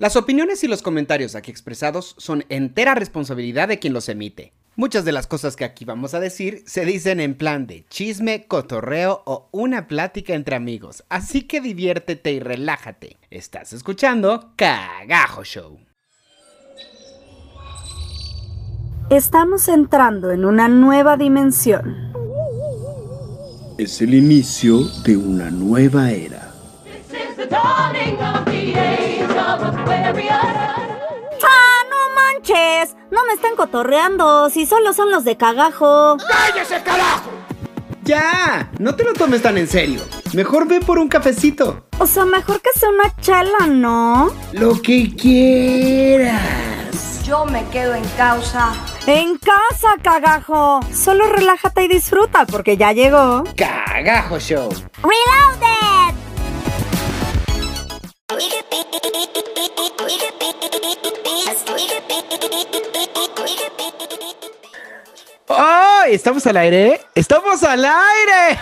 Las opiniones y los comentarios aquí expresados son entera responsabilidad de quien los emite. Muchas de las cosas que aquí vamos a decir se dicen en plan de chisme, cotorreo o una plática entre amigos, así que diviértete y relájate. Estás escuchando Cagajo Show. Estamos entrando en una nueva dimensión. Es el inicio de una nueva era. ¡Ah, no manches! No me están cotorreando, si solo son los de cagajo. ¡Cállese, carajo! Ya, no te lo tomes tan en serio. Mejor ve por un cafecito. O sea, mejor que sea una chela, ¿no? Lo que quieras. Yo me quedo en causa. En casa, cagajo. Solo relájate y disfruta porque ya llegó. Cagajo Show. Reloaded. We get beat, beat, beat, beat, beat, we get beat, beat, beat, beat, beat, we get beat, beat, beat, beat. ¡Oh! ¿Estamos al aire? ¡Estamos al aire!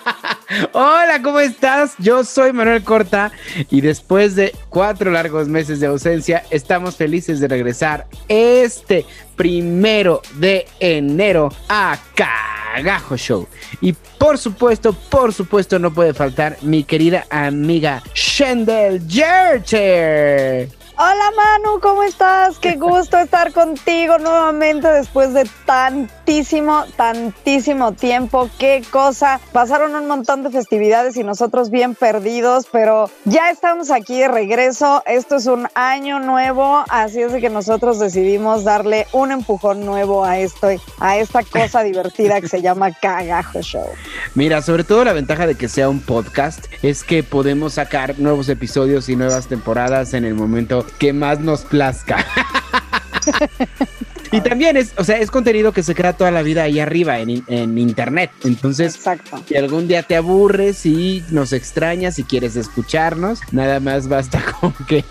Hola, ¿cómo estás? Yo soy Manuel Corta y después de cuatro largos meses de ausencia, estamos felices de regresar este primero de enero a Cagajo Show. Y por supuesto, por supuesto, no puede faltar mi querida amiga Shendel Jercher. Hola Manu, ¿cómo estás? Qué gusto estar contigo nuevamente después de tantísimo, tantísimo tiempo. Qué cosa. Pasaron un montón de festividades y nosotros bien perdidos, pero ya estamos aquí de regreso. Esto es un año nuevo, así es de que nosotros decidimos darle un empujón nuevo a esto, a esta cosa divertida que se llama Cagajo Show. Mira, sobre todo la ventaja de que sea un podcast es que podemos sacar nuevos episodios y nuevas temporadas en el momento que más nos plazca. Y también es, o sea, es contenido que se crea toda la vida ahí arriba en, en internet. Entonces, Exacto. si algún día te aburres y nos extrañas y quieres escucharnos, nada más basta con que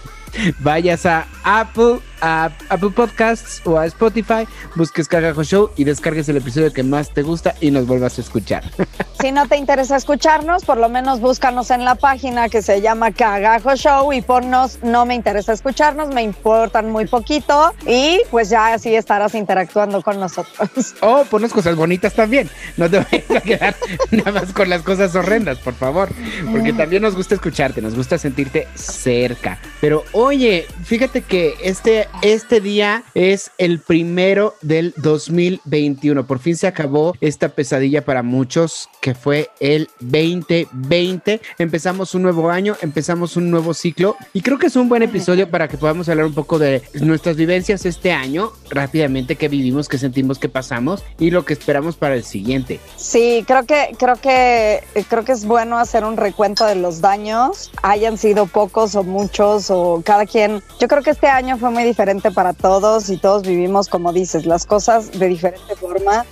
vayas a Apple, a Apple Podcasts o a Spotify, busques Cagajo Show y descargues el episodio que más te gusta y nos vuelvas a escuchar. Si no te interesa escucharnos, por lo menos búscanos en la página que se llama Cagajo Show y ponnos no me interesa escucharnos, me importan muy poquito y pues ya así estarás interactuando con nosotros. O pones cosas bonitas también. No te vayas a quedar nada más con las cosas horrendas, por favor. Porque también nos gusta escucharte, nos gusta sentirte cerca. Pero oye, fíjate que este, este día es el primero del 2021. Por fin se acabó esta pesadilla para muchos que fue el 2020. Empezamos un nuevo año, empezamos un nuevo ciclo y creo que es un buen episodio para que podamos hablar un poco de nuestras vivencias este año, rápidamente que vivimos, que sentimos, que pasamos y lo que esperamos para el siguiente. Sí, creo que, creo que, creo que es bueno hacer un recuento de los daños, hayan sido pocos o muchos o cada quien. Yo creo que este año fue muy diferente para todos y todos vivimos, como dices, las cosas de diferente forma.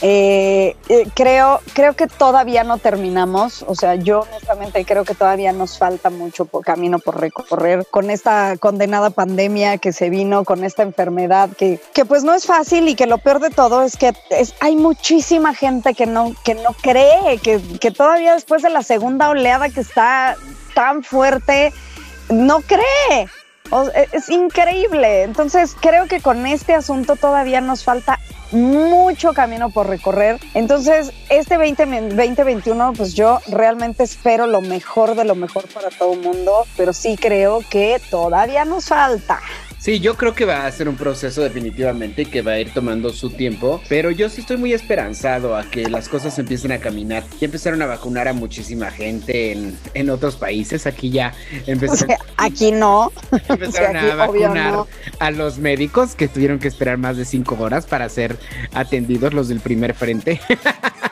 Eh, eh, creo, creo que todavía no terminamos, o sea, yo honestamente creo que todavía nos falta mucho por camino por recorrer con esta condenada pandemia que se vino, con esta enfermedad que, que pues no es fácil y que lo peor de todo es que es, hay muchísima gente que no, que no cree, que, que todavía después de la segunda oleada que está tan fuerte, no cree. Es increíble. Entonces creo que con este asunto todavía nos falta mucho camino por recorrer. Entonces este 20, 2021 pues yo realmente espero lo mejor de lo mejor para todo el mundo, pero sí creo que todavía nos falta. Sí, yo creo que va a ser un proceso definitivamente que va a ir tomando su tiempo, pero yo sí estoy muy esperanzado a que las cosas empiecen a caminar. Ya empezaron a vacunar a muchísima gente en, en otros países, aquí ya O empezaron, sea, aquí no. empezaron o sea, a aquí, vacunar no. a los médicos que tuvieron que esperar más de cinco horas para ser atendidos los del primer frente.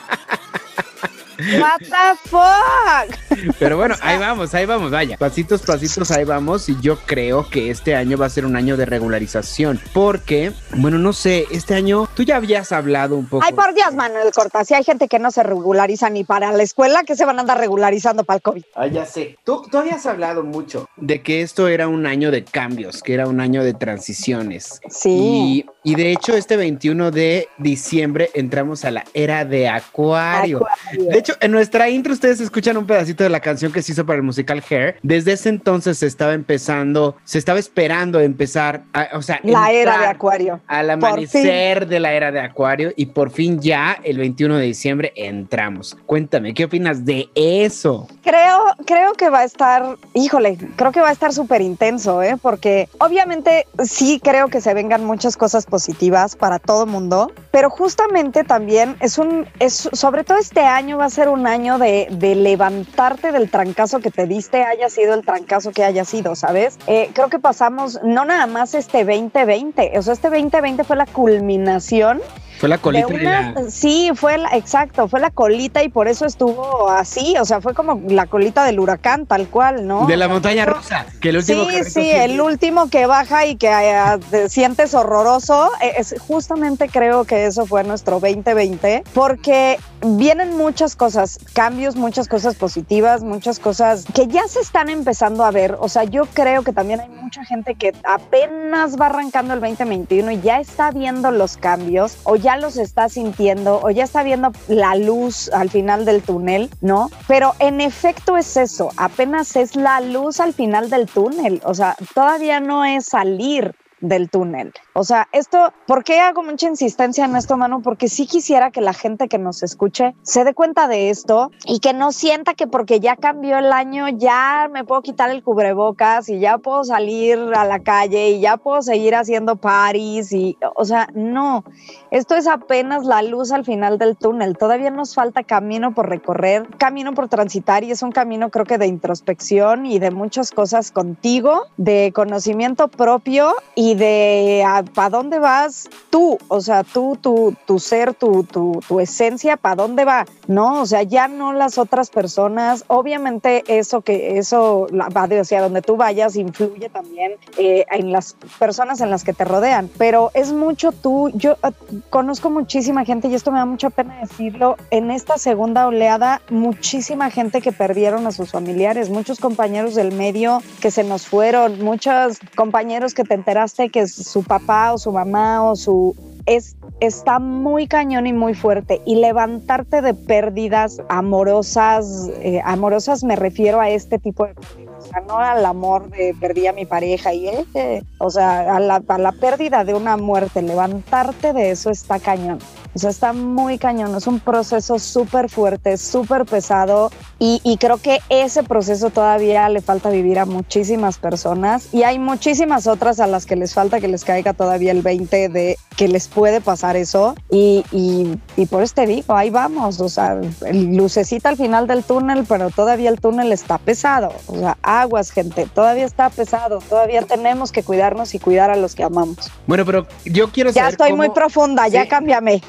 What the fuck? Pero bueno, ahí vamos, ahí vamos, vaya. Pasitos, pasitos, ahí vamos. Y yo creo que este año va a ser un año de regularización. Porque, bueno, no sé, este año tú ya habías hablado un poco. Ay, por Dios, Manuel Corta, si hay gente que no se regulariza ni para la escuela, que se van a andar regularizando para el COVID. Ah, ya sé. Tú, tú habías hablado mucho de que esto era un año de cambios, que era un año de transiciones. Sí. Y, Y de hecho, este 21 de diciembre entramos a la era de Acuario. Acuario. De hecho, en nuestra intro ustedes escuchan un pedacito de la canción que se hizo para el musical Hair. Desde ese entonces se estaba empezando, se estaba esperando empezar, a- o sea, La era de Acuario. Al amanecer de la era de Acuario y por fin ya el 21 de diciembre entramos. Cuéntame, ¿qué opinas de eso? Creo, creo que va a estar, híjole, creo que va a estar súper intenso, ¿eh? Porque obviamente sí creo que se vengan muchas cosas positivas para todo mundo, pero justamente también es un, es, sobre todo este año va a ser un año de, levantarte del trancazo que te diste, haya sido el trancazo que haya sido, ¿sabes? Eh, creo que pasamos no nada más este 2020, o sea, este 2020 fue la culminación Fue la colita una- la- Sí, fue la, exacto, fue la colita y por eso estuvo así, o sea, fue como la colita del huracán, tal cual, ¿no? de la montaña rusa, que el último Sí, sí, el último que baja y que eh, te sientes horroroso, eh, es, justamente creo que eso fue nuestro 2020, porque vienen muchas cosas, cambios, muchas cosas positivas, muchas cosas que ya se están empezando a ver, o sea, yo creo que también hay mucha gente que apenas va arrancando el 2021 y ya está viendo los cambios o ya los está sintiendo o ya está viendo la luz al final del túnel, ¿no? Pero en efecto es eso, apenas es la luz al final del túnel, o sea, todavía no es salir del túnel. O sea, esto, ¿por qué hago mucha insistencia en esto, Manu? Porque sí quisiera que la gente que nos escuche se dé cuenta de esto y que no sienta que porque ya cambió el año, ya me puedo quitar el cubrebocas y ya puedo salir a la calle y ya puedo seguir haciendo parties y, o sea, no, esto es apenas la luz al final del túnel. Todavía nos falta camino por recorrer, camino por transitar y es un camino creo que de introspección y de muchas cosas contigo, de conocimiento propio y de para dónde vas tú, o sea, tú, tu, tu ser, tu, tu, tu esencia, para dónde va, ¿no? O sea, ya no las otras personas, obviamente eso que eso va de hacia donde tú vayas influye también eh, en las personas en las que te rodean, pero es mucho tú, yo eh, conozco muchísima gente y esto me da mucha pena decirlo, en esta segunda oleada, muchísima gente que perdieron a sus familiares, muchos compañeros del medio que se nos fueron, muchos compañeros que te enteraste que su papá o su mamá o su es está muy cañón y muy fuerte y levantarte de pérdidas amorosas, eh, amorosas me refiero a este tipo de pérdidas, o sea, no al amor de perdí a mi pareja y eh, o sea, a la, a la pérdida de una muerte, levantarte de eso está cañón. O sea, está muy cañón, es un proceso súper fuerte, súper pesado y, y creo que ese proceso todavía le falta vivir a muchísimas personas y hay muchísimas otras a las que les falta que les caiga todavía el 20 de que les puede pasar eso y, y, y por eso te digo, ahí vamos, o sea, lucecita al final del túnel, pero todavía el túnel está pesado, o sea, aguas gente, todavía está pesado, todavía tenemos que cuidarnos y cuidar a los que amamos. Bueno, pero yo quiero Ya saber estoy cómo- muy profunda, ya cámbiame,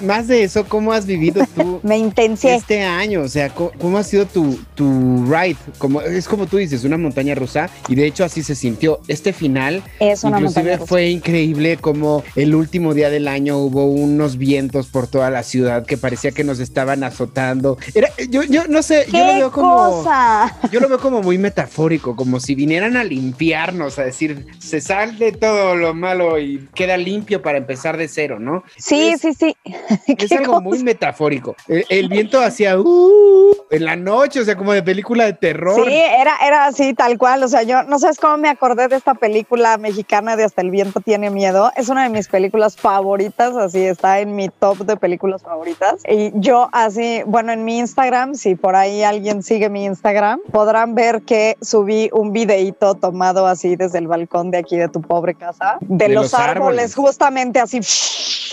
más de eso, ¿cómo has vivido tú me este año? O sea, ¿cómo, cómo ha sido tu, tu ride? Como, es como tú dices, una montaña rusa y de hecho así se sintió. Este final Es una Inclusive fue increíble como el último día del año hubo unos vientos por toda la ciudad que parecía que nos estaban azotando. Era, yo, yo no sé, yo lo ¡Qué veo como cosa! yo lo veo como muy metafórico, como si vinieran a limpiarnos, a decir, se sale todo lo malo y queda limpio para empezar de cero, ¿no? Sí, Es- sí, sí. Es ¿Qué algo cosa? muy metafórico. El, el viento hacía uh, en la noche, o sea, como de película de terror. Sí, era, era así, tal cual. O sea, yo no sabes cómo me acordé de esta película mexicana de Hasta el viento tiene miedo. Es una de mis películas favoritas, así está en mi top de películas favoritas. Y yo así, bueno, en mi Instagram, si por ahí alguien sigue mi Instagram, podrán ver que subí un videíto tomado así desde el balcón de aquí de tu pobre casa, de, De los, los árboles, árboles. justamente así,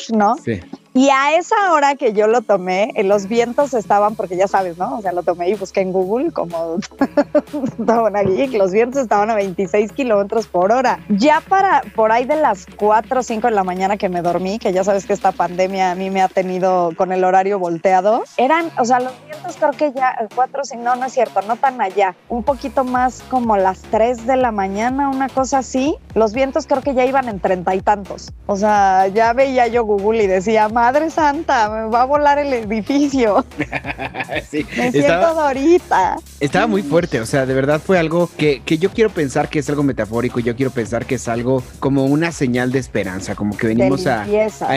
¿no? Sí. Namaste. Y a esa hora que yo lo tomé, eh, los vientos estaban, porque ya sabes, ¿no? O sea, lo tomé y busqué en Google como estaban aquí, los vientos estaban a 26 kilómetros por hora. Ya para por ahí de las 4 o 5 de la mañana que me dormí, que ya sabes que esta pandemia a mí me ha tenido con el horario volteado, eran, o sea, los vientos creo que ya, 4 o 5, no, no es cierto, no tan allá, un poquito más como las 3 de la mañana, una cosa así. Los vientos creo que ya iban en treinta y tantos. O sea, ya veía yo Google y decía, Madre Santa, me va a volar el edificio. sí, Me siento estaba, Dorita. estaba muy fuerte, o sea, de verdad fue algo que, que yo quiero pensar que es algo metafórico, yo quiero pensar que es algo como una señal de esperanza, como que venimos a, a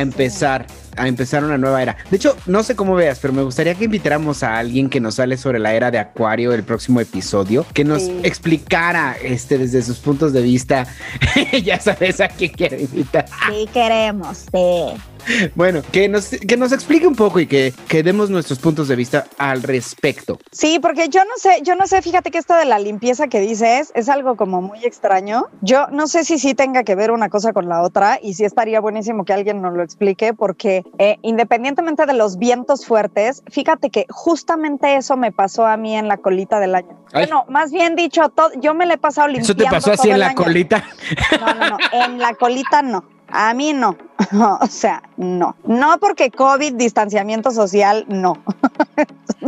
sí. A empezar una nueva era. De hecho, no sé cómo veas, pero me gustaría que invitáramos a alguien que nos sale sobre la era de Acuario el próximo episodio, que nos Sí. explicara este desde sus puntos de vista. ya sabes a quién quiero invitar. Sí queremos, sí. Bueno, que nos, que nos explique un poco y que, que demos nuestros puntos de vista al respecto. Sí, porque yo no sé, yo no sé, fíjate que esto de la limpieza que dices es algo como muy extraño. Yo no sé si sí tenga que ver una cosa con la otra y sí estaría buenísimo que alguien nos lo explique porque eh, independientemente de los vientos fuertes, fíjate que justamente eso me pasó a mí en la colita del año. Ay. Bueno, más bien dicho, todo, yo me le he pasado limpiando ¿Eso te pasó así en la año. colita? No, no, no, en la colita no. A mí no. O sea, no. No porque COVID, distanciamiento social, no.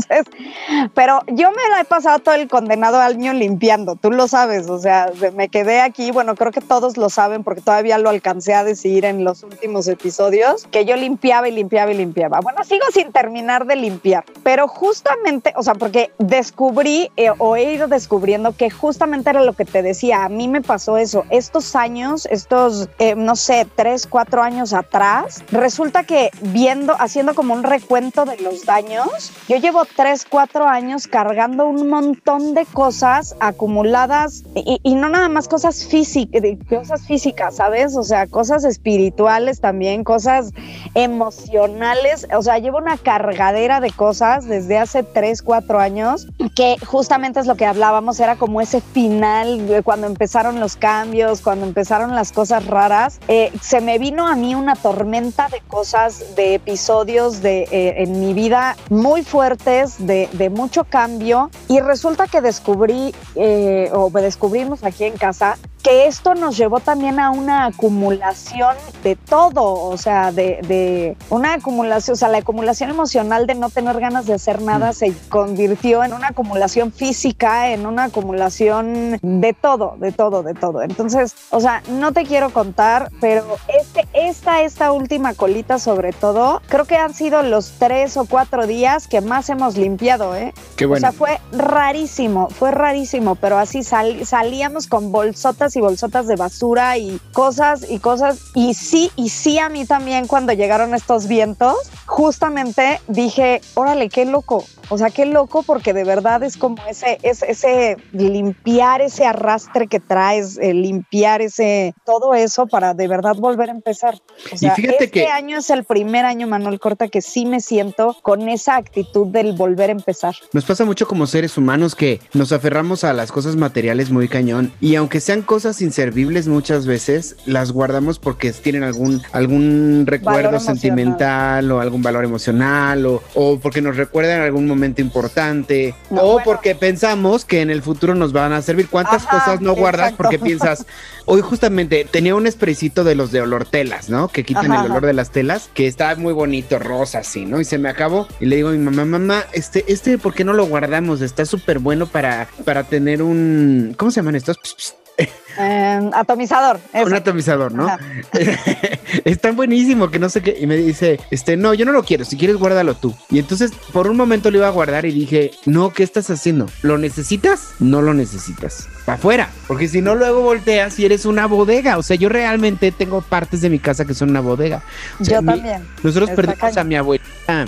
Pero yo me la he pasado todo el condenado año limpiando, tú lo sabes, o sea, me quedé aquí, bueno, creo que todos lo saben porque todavía lo alcancé a decir en los últimos episodios, que yo limpiaba y limpiaba y limpiaba. Bueno, sigo sin terminar de limpiar, pero justamente, o sea, porque descubrí eh, o he ido descubriendo que justamente era lo que te decía, a mí me pasó eso, estos años, estos, eh, no sé, tres, cuatro años atrás, resulta que viendo, haciendo como un recuento de los daños, yo llevo tres, cuatro años cargando un montón de cosas acumuladas y, no nada más cosas físicas, cosas físicas, ¿sabes? O sea, cosas espirituales también, cosas emocionales, o sea, llevo una cargadera de cosas desde hace tres, cuatro años que justamente es lo que hablábamos, era como ese final, cuando empezaron los cambios, cuando empezaron las cosas raras, eh, se me vino a mí una tormenta de cosas, de episodios de, eh, en mi vida muy fuertes, de, mucho cambio, y resulta que descubrí, eh, o descubrimos aquí en casa, que esto nos llevó también a una acumulación de todo, o sea, de, de una acumulación, o sea, la acumulación emocional de no tener ganas de hacer nada se convirtió en una acumulación física, en una acumulación de todo, de todo, de todo. Entonces, o sea, no te quiero contar, pero este, esta, esta última colita sobre todo, creo que han sido los tres o cuatro días que más hemos limpiado, ¿eh? Qué O bueno. sea, fue rarísimo, fue rarísimo, pero así sal- salíamos con bolsotas y bolsotas de basura y cosas y cosas. Y sí, y sí a mí también cuando llegaron estos vientos, justamente dije, órale, qué loco. O sea, qué loco porque de verdad es como ese, ese, ese limpiar ese arrastre que traes, eh, limpiar ese, todo eso para de verdad volver a empezar. O sea, fíjate este que- año es el primer año, Manuel Corta, que sí me siento con esa actitud del volver a empezar. Nos pasa mucho como seres humanos que nos aferramos a las cosas materiales muy cañón y aunque sean cosas inservibles muchas veces, las guardamos porque tienen algún, algún recuerdo sentimental o algún valor emocional o, o porque nos recuerdan algún momento importante No, o bueno. porque pensamos que en el futuro nos van a servir. ¿Cuántas Ajá, cosas no guardas porque piensas, hoy justamente tenía un spraycito de los de olor telas, ¿no? Que quitan Ajá, el olor de las telas, que está muy bonito, rosa así, ¿no? Y se me acabó y le digo a mi mamá, mamá, este, este, ¿por qué no lo guardamos? Está súper bueno para, para tener un, ¿cómo se llaman estos? Pss, pss, Eh, atomizador. eso. un atomizador, ¿no? Es tan buenísimo que no sé qué. Y me dice, este, no, yo no lo quiero. Si quieres, guárdalo tú. Y entonces, por un momento lo iba a guardar y dije, no, ¿qué estás haciendo? ¿Lo necesitas? No lo necesitas. Para afuera. Porque si no, luego volteas y eres una bodega. O sea, yo realmente tengo partes de mi casa que son una bodega. O sea, Yo mi- también. Nosotros Está perdimos a mi abuelita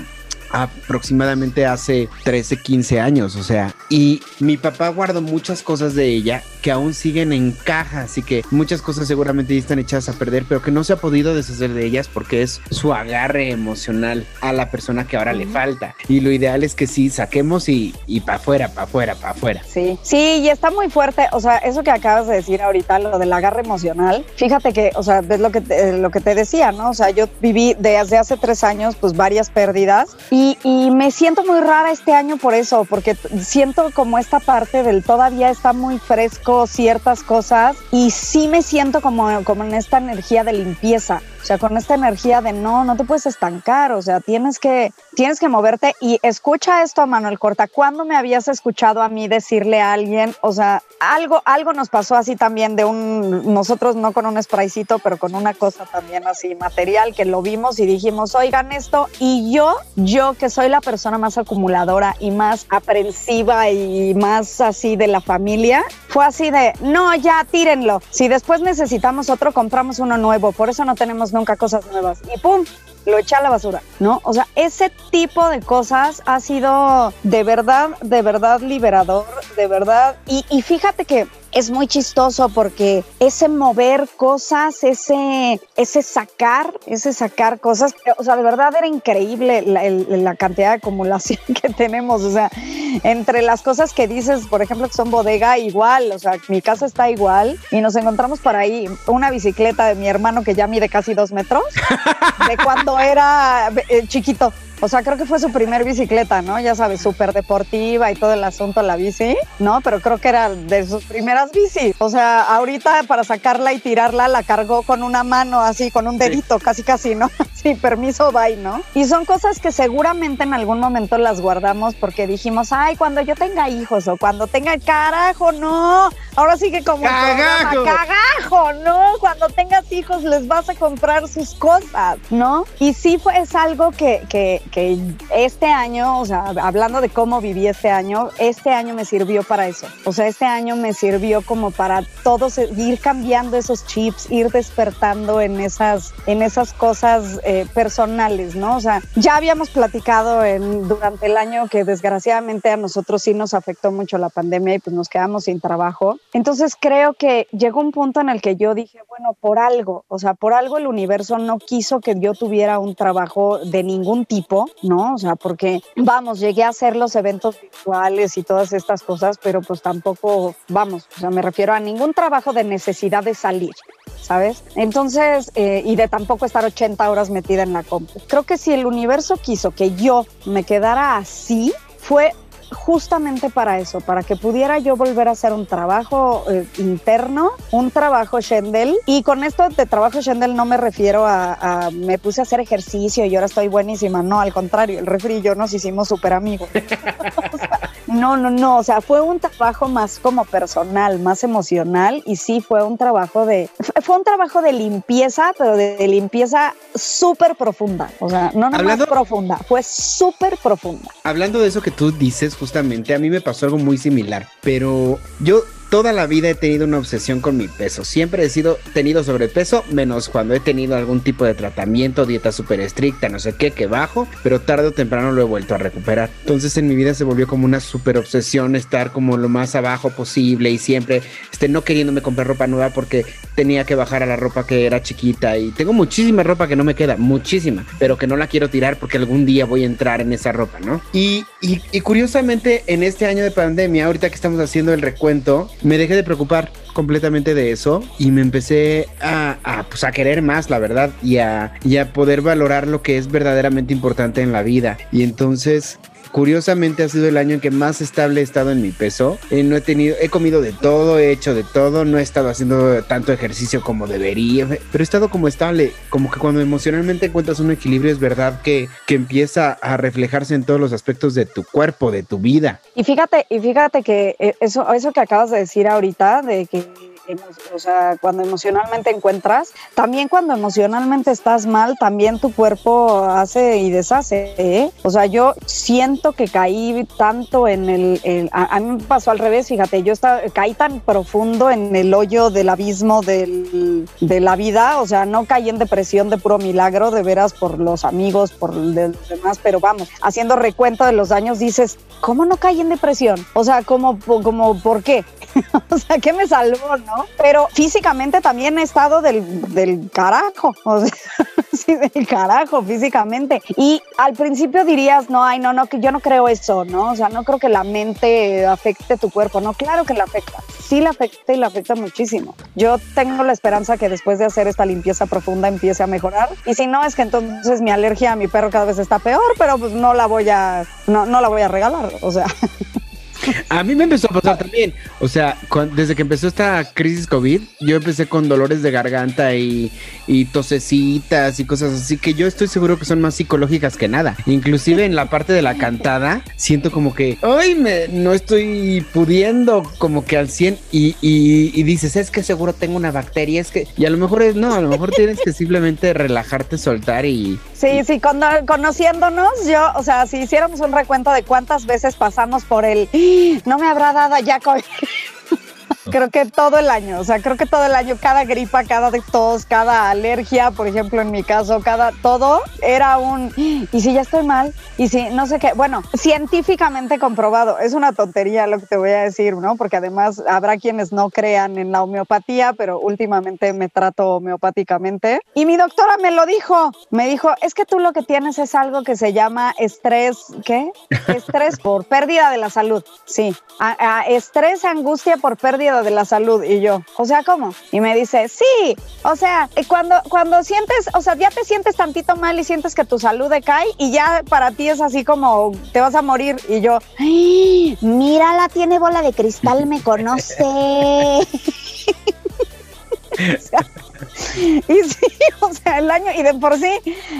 aproximadamente hace 13, 15 años, o sea, y mi papá guardó muchas cosas de ella que aún siguen en caja, así que muchas cosas seguramente ya están echadas a perder, pero que no se ha podido deshacer de ellas porque es su agarre emocional a la persona que ahora le falta. Y lo ideal es que sí, saquemos y, y para afuera, para afuera, para afuera. Sí, sí, y está muy fuerte. O sea, eso que acabas de decir ahorita, lo del agarre emocional. Fíjate que, o sea, es lo que te, lo que te decía, ¿no? O sea, yo viví desde hace tres años, pues varias pérdidas y, y me siento muy rara este año por eso, porque siento como esta parte del todavía está muy fresco ciertas cosas y sí me siento como, como en esta energía de limpieza. O sea, con esta energía de no, no te puedes estancar, o sea, tienes que, tienes que moverte. Y escucha esto, Manuel Corta, ¿cuándo me habías escuchado a mí decirle a alguien, o sea, algo, algo nos pasó así también de un, nosotros no con un spraycito, pero con una cosa también así material que lo vimos y dijimos, oigan esto, y yo, yo que soy la persona más acumuladora y más aprensiva y más así de la familia, fue así de, no, ya tírenlo, si después necesitamos otro, compramos uno nuevo, por eso no tenemos nunca cosas nuevas, y pum, lo echa a la basura, ¿no? O sea, ese tipo de cosas ha sido de verdad, de verdad liberador, de verdad. Y fíjate que es muy chistoso porque ese mover cosas, ese, ese sacar, ese sacar cosas, o sea, de verdad era increíble la, la, cantidad de acumulación que tenemos. O sea, entre las cosas que dices, por ejemplo, que son bodega, igual, o sea, mi casa está igual y nos encontramos por ahí una bicicleta de mi hermano que ya mide casi dos metros, de cuando era eh, chiquito. O sea, creo que fue su primer bicicleta, ¿no? Ya sabes, súper deportiva y todo el asunto, la bici, ¿no? Pero creo que era de sus primeras bici. O sea, ahorita para sacarla y tirarla la cargó con una mano, así, con un dedito, casi, casi, ¿no? Sí, permiso, bye, ¿no? Y son cosas que seguramente en algún momento las guardamos porque dijimos, ay, cuando yo tenga hijos o cuando tenga carajo, no. Ahora sí que como cagajo. cagajo, ¿no? Cuando tengas hijos les vas a comprar sus cosas, ¿no? Y sí fue, es algo que, que, que este año, o sea, hablando de cómo viví este año, este año me sirvió para eso. O sea, este año me sirvió como para todos ir cambiando esos chips, ir despertando en esas, en esas cosas eh, personales, ¿no? O sea, ya habíamos platicado en, durante el año que desgraciadamente a nosotros sí nos afectó mucho la pandemia y pues nos quedamos sin trabajo. Entonces creo que llegó un punto en el que yo dije, bueno, por algo, o sea, por algo el universo no quiso que yo tuviera un trabajo de ningún tipo, ¿no? O sea, porque vamos, llegué a hacer los eventos virtuales y todas estas cosas, pero pues tampoco, vamos, o sea, me refiero a ningún trabajo de necesidad de salir. ¿sabes? Entonces, eh, y de tampoco estar 80 horas metida en la compu. Creo que si el universo quiso que yo me quedara así, fue justamente para eso, para que pudiera yo volver a hacer un trabajo eh, interno, un trabajo Shendel. Y con esto de trabajo Shendel no me refiero a, me puse a hacer ejercicio y ahora estoy buenísima. No, al contrario, el refri y yo nos hicimos súper amigos. o sea, no, no, no. O sea, fue un trabajo más como personal, más emocional. Y sí, fue un trabajo de, fue un trabajo de limpieza, pero de, de limpieza súper profunda. O sea, no nada más profunda, fue súper profunda. Hablando de eso que tú dices, justamente, a mí me pasó algo muy similar, pero yo toda la vida he tenido una obsesión con mi peso. Siempre he sido tenido sobrepeso, menos cuando he tenido algún tipo de tratamiento, dieta súper estricta, no sé qué, que bajo, pero tarde o temprano lo he vuelto a recuperar. Entonces en mi vida se volvió como una súper obsesión estar como lo más abajo posible y siempre este, no queriéndome comprar ropa nueva porque tenía que bajar a la ropa que era chiquita y tengo muchísima ropa que no me queda, muchísima, pero que no la quiero tirar porque algún día voy a entrar en esa ropa, ¿no? Y, y, y curiosamente en este año de pandemia, ahorita que estamos haciendo el recuento, me dejé de preocupar completamente de eso y me empecé a, a, pues a querer más, la verdad, y a, y a poder valorar lo que es verdaderamente importante en la vida. Y entonces curiosamente ha sido el año en que más estable he estado en mi peso. Eh, no he tenido, he comido de todo, he hecho de todo, no he estado haciendo tanto ejercicio como debería, pero he estado como estable, como que cuando emocionalmente encuentras un equilibrio es verdad que, que empieza a reflejarse en todos los aspectos de tu cuerpo, de tu vida. Y fíjate, y fíjate que eh, eso, eso que acabas de decir ahorita, de que o sea, cuando emocionalmente encuentras, también cuando emocionalmente estás mal, también tu cuerpo hace y deshace. ¿eh? O sea, yo siento que caí tanto en el, a, mí me pasó al revés, fíjate, yo estaba, caí tan profundo en el hoyo del abismo de la vida, o sea, no caí en depresión de puro milagro, de veras por los amigos, por los demás, pero vamos, haciendo recuento de los daños, dices, ¿cómo no caí en depresión? O sea, ¿cómo, como, ¿por qué? o sea, ¿qué me salvó, no? Pero físicamente también he estado del, del carajo, o sea, sí, del carajo físicamente. Y al principio dirías, no, ay, no, no, que yo no creo eso, ¿no? O sea, no creo que la mente afecte tu cuerpo, no, claro que la afecta, sí la afecta y la afecta muchísimo. Yo tengo la esperanza que después de hacer esta limpieza profunda empiece a mejorar. Y si no, es que entonces mi alergia a mi perro cada vez está peor, pero pues no la voy a, no, no la voy a regalar, o sea. A mí me empezó a pasar también. O sea, desde que empezó esta crisis COVID, yo empecé con dolores de garganta y, y tosecitas y cosas así que yo estoy seguro que son más psicológicas que nada. Inclusive en la parte de la cantada, siento como que, ay, me, no estoy pudiendo como que al 100 y, y, y dices, es que seguro tengo una bacteria, es que, y a lo mejor es, no, a lo mejor tienes que simplemente relajarte, soltar y... Sí, sí, cono- conociéndonos, yo, o sea, si hiciéramos un recuento de cuántas veces pasamos por el, "Ah, no me habrá dado ya COVID. Creo que todo el año, o sea, creo que todo el año, cada gripa, cada de tos, cada alergia, por ejemplo, en mi caso, cada todo era un, "Ah, y si ya estoy mal, y si no sé qué, bueno, científicamente comprobado, es una tontería lo que te voy a decir, ¿no? Porque además habrá quienes no crean en la homeopatía, pero últimamente me trato homeopáticamente. Y mi doctora me lo dijo, me dijo, es que tú lo que tienes es algo que se llama estrés, ¿qué? Estrés por pérdida de la salud, sí. A- a- estrés, angustia por pérdida de la salud. Y yo, o sea, ¿cómo? Y me dice, sí, o sea, cuando, cuando sientes, o sea, ya te sientes tantito mal y sientes que tu salud decae y ya para ti es así como te vas a morir. Y yo, "Ay, mírala, tiene bola de cristal, me conoce. Y sí, o sea, el año, y de por sí,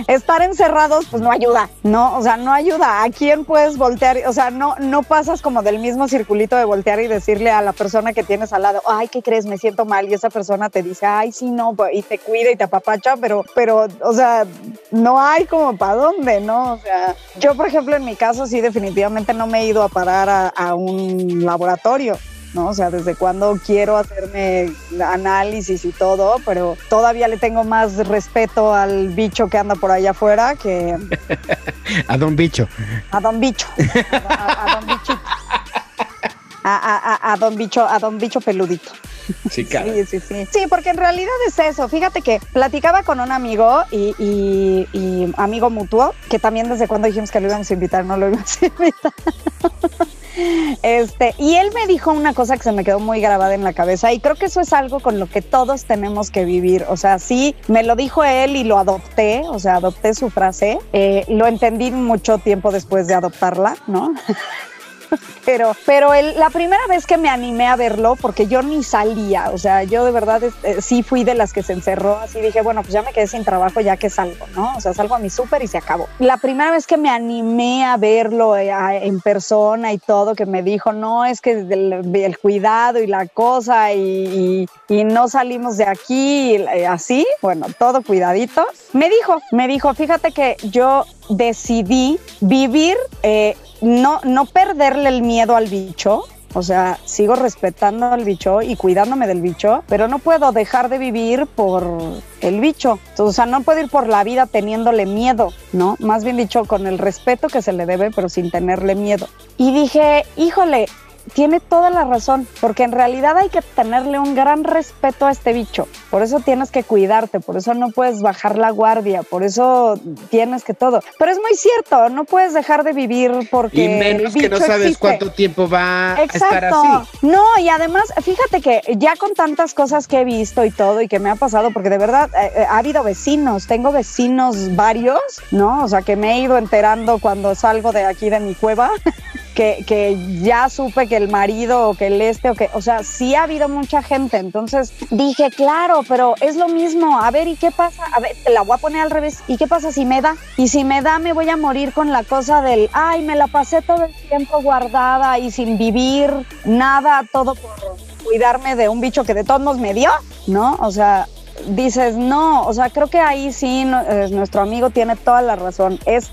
estar encerrados, pues no ayuda, ¿no? O sea, no ayuda. ¿A quién puedes voltear? O sea, no, no pasas como del mismo circulito de voltear y decirle a la persona que tienes al lado, ay, ¿qué crees? Me siento mal. Y esa persona te dice, ay, sí, no, pues, y te cuida y te apapacha, pero, pero, o sea, no hay como para dónde, ¿no? O sea, yo, por ejemplo, en mi caso, sí, definitivamente no me he ido a parar a, a un laboratorio. ¿No? O sea, desde cuando quiero hacerme análisis y todo, pero todavía le tengo más respeto al bicho que anda por allá afuera que A don bicho. a don bicho. A, a- a don bichito. A, a- a- a don bicho, a don bicho peludito. Sí, Sí, sí, sí. Sí, porque en realidad es eso. Fíjate que platicaba con un amigo y, y- y amigo mutuo, que también desde cuando dijimos que lo íbamos a invitar, no lo íbamos a invitar. Este, y él me dijo una cosa que se me quedó muy grabada en la cabeza y creo que eso es algo con lo que todos tenemos que vivir. O sea, sí, me lo dijo él y lo adopté, o sea, adopté su frase. Eh, lo entendí mucho tiempo después de adoptarla, ¿no? Pero, pero el- la primera vez que me animé a verlo, porque yo ni salía, o sea, yo de verdad este, sí fui de las que se encerró, así dije, bueno, pues ya me quedé sin trabajo, ya que salgo, ¿no? O sea, salgo a mi súper y se acabó. La primera vez que me animé a verlo eh, en persona y todo, que me dijo, no, es que el, cuidado y la cosa y no salimos de aquí, y, eh, así, bueno, todo cuidadito. Me dijo, me dijo, fíjate que yo decidí vivir, eh, no, no perderle el miedo al bicho. O sea, sigo respetando al bicho y cuidándome del bicho, pero no puedo dejar de vivir por el bicho. O sea, no puedo ir por la vida teniéndole miedo, ¿no? Más bien dicho, con el respeto que se le debe, pero sin tenerle miedo. Y dije, híjole, tiene toda la razón, porque en realidad hay que tenerle un gran respeto a este bicho. Por eso tienes que cuidarte, por eso no puedes bajar la guardia, por eso tienes que todo. Pero es muy cierto, no puedes dejar de vivir porque Y menos el que no sabes existe. cuánto tiempo va a estar Exacto. así. No, y además, fíjate que ya con tantas cosas que he visto y todo y que me ha pasado, porque de verdad eh, eh, ha habido vecinos, tengo vecinos varios, ¿no? O sea, que me he ido enterando cuando salgo de aquí de mi cueva. Que, ya supe que el marido o que el este o que, o sea, sí ha habido mucha gente. Entonces dije, claro, pero es lo mismo. A ver, ¿y qué pasa? A ver, te la voy a poner al revés. ¿Y qué pasa si me da? Y si me da, me voy a morir con la cosa del, ay, me la pasé todo el tiempo guardada y sin vivir nada, todo por cuidarme de un bicho que de todos modos me dio, ¿no? O sea, dices, no, o sea, creo que ahí sí nuestro amigo tiene toda la razón. Es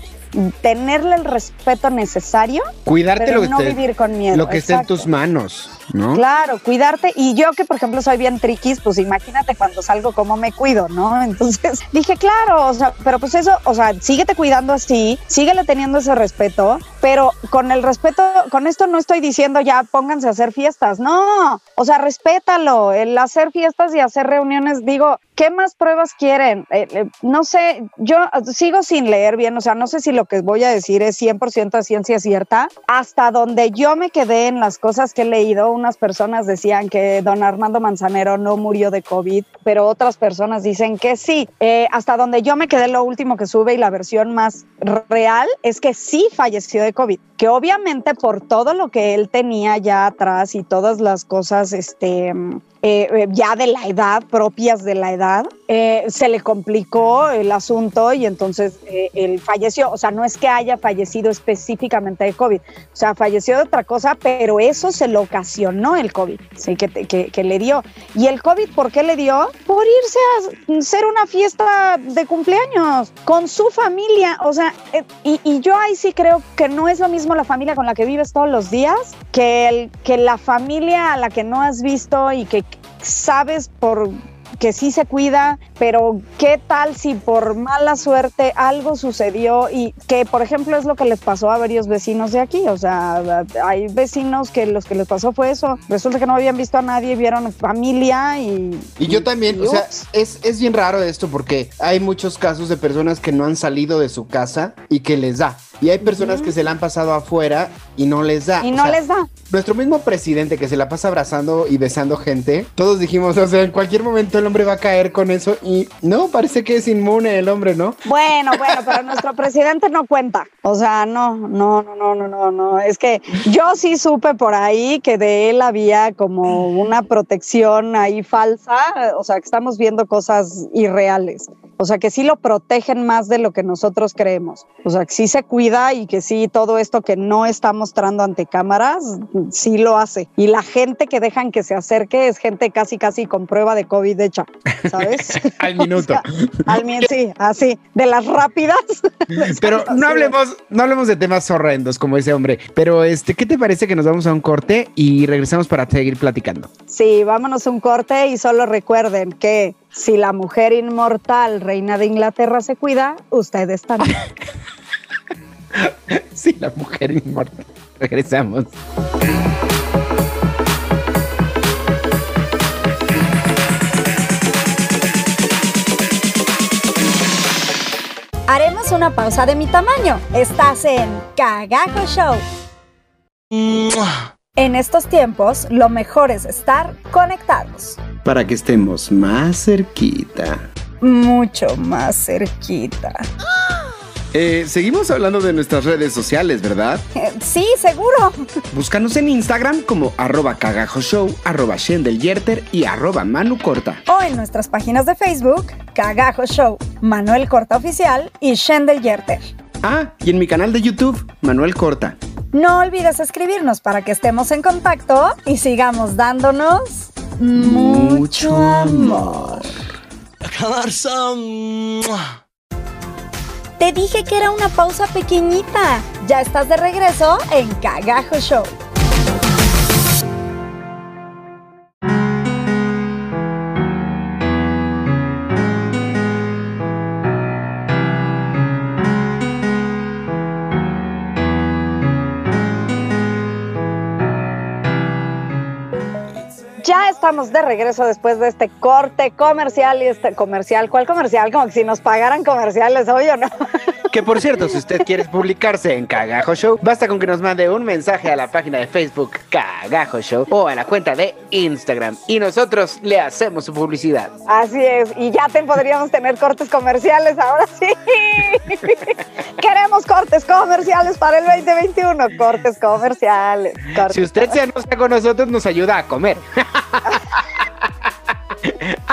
tenerle el respeto necesario, Cuidarte pero lo que, no esté- vivir con miedo. lo que esté en tus manos, Claro, cuidarte. Y yo que, por ejemplo, soy bien triquis, pues imagínate cuando salgo cómo me cuido, ¿no? Entonces dije, claro, o sea, pero pues eso, o sea, síguete cuidando así, síguele teniendo ese respeto, pero con el respeto, con esto no estoy diciendo ya pónganse a hacer fiestas, no, o sea, respétalo, el hacer fiestas y hacer reuniones, digo, ¿qué más pruebas quieren? Eh, eh, no sé, yo sigo sin leer bien, o sea, no sé si lo que voy a decir es 100% de ciencia cierta, hasta donde yo me quedé en las cosas que he leído, unas personas decían que don Armando Manzanero no murió de COVID, pero otras personas dicen que sí. Eh, hasta donde yo me quedé, lo último que sube y la versión más real es que sí falleció de COVID, que obviamente por todo lo que él tenía ya atrás y todas las cosas, este eh, eh, ya de la edad, propias de la edad, eh, se le complicó el asunto y entonces él falleció. O sea, no es que haya fallecido específicamente de COVID, o sea, falleció de otra cosa, pero eso se lo ocasionó el COVID, ¿sí? que, le dio. ¿Y el COVID por qué le dio? Por irse a hacer una fiesta de cumpleaños con su familia. O sea, y, y, yo ahí sí creo que no es lo mismo la familia con la que vives todos los días que, que la familia a la que no has visto y que sabes por que sí se cuida, pero ¿qué tal si por mala suerte algo sucedió y que, por ejemplo, es lo que les pasó a varios vecinos de aquí? O sea, hay vecinos que los que les pasó fue eso. Resulta que no habían visto a nadie, vieron familia y... Y yo también, o sea, es, es bien raro esto porque hay muchos casos de personas que no han salido de su casa y que les da. Y hay personas que se la han pasado afuera y no les da. Y no les da. Nuestro mismo presidente que se la pasa abrazando y besando gente, todos dijimos, o sea, en cualquier momento el hombre va a caer con eso y no, parece que es inmune el hombre, ¿no? Bueno, bueno, pero nuestro presidente no cuenta. O sea, no, no, no, no, no, no, no. Es que yo sí supe por ahí que de él había como una protección ahí falsa, o sea, que estamos viendo cosas irreales. O sea, que sí lo protegen más de lo que nosotros creemos. O sea, que sí se cuida y que sí todo esto que no está mostrando ante cámaras, sí lo hace. Y la gente que dejan que se acerque es gente casi, casi con prueba de COVID hecha, ¿sabes? al minuto. al minuto, sí, así, de las rápidas. Pero no hablemos, no hablemos de temas horrendos como ese hombre. Pero, este, ¿qué te parece que nos vamos a un corte y regresamos para seguir platicando? Sí, vámonos a un corte y solo recuerden que si la mujer inmortal, reina de Inglaterra, se cuida, ustedes también. sí, la mujer inmortal. Regresamos. Una pausa de mi tamaño. Estás en Cagajo Show. En estos tiempos, lo mejor es estar conectados. Para que estemos más cerquita. Mucho más cerquita. Eh, seguimos hablando de nuestras redes sociales, ¿verdad? Eh, sí, seguro. Búscanos en Instagram como arroba cagajoshow, arroba shendeljерter y arroba manucorta. O en nuestras páginas de Facebook, Cagajo Show, Manuel Corta Oficial y Shendel Yerter. Ah, y en mi canal de YouTube, Manuel Corta. No olvides escribirnos para que estemos en contacto y sigamos dándonos mucho amor. Te dije que era una pausa pequeñita. Ya estás de regreso en Cagajo Show. Estamos de regreso después de este corte comercial y este comercial. ¿Cuál comercial? Como que si nos pagaran comerciales hoy o no. Que por cierto, si usted quiere publicarse en Cagajo Show, basta con que nos mande un mensaje a la página de Facebook Cagajo Show o a la cuenta de Instagram y nosotros le hacemos su publicidad. Así es, y ya te podríamos tener cortes comerciales ahora sí. Queremos cortes comerciales para el 2021, cortes comerciales. Cortes si usted se anuncia con nosotros, nos ayuda a comer.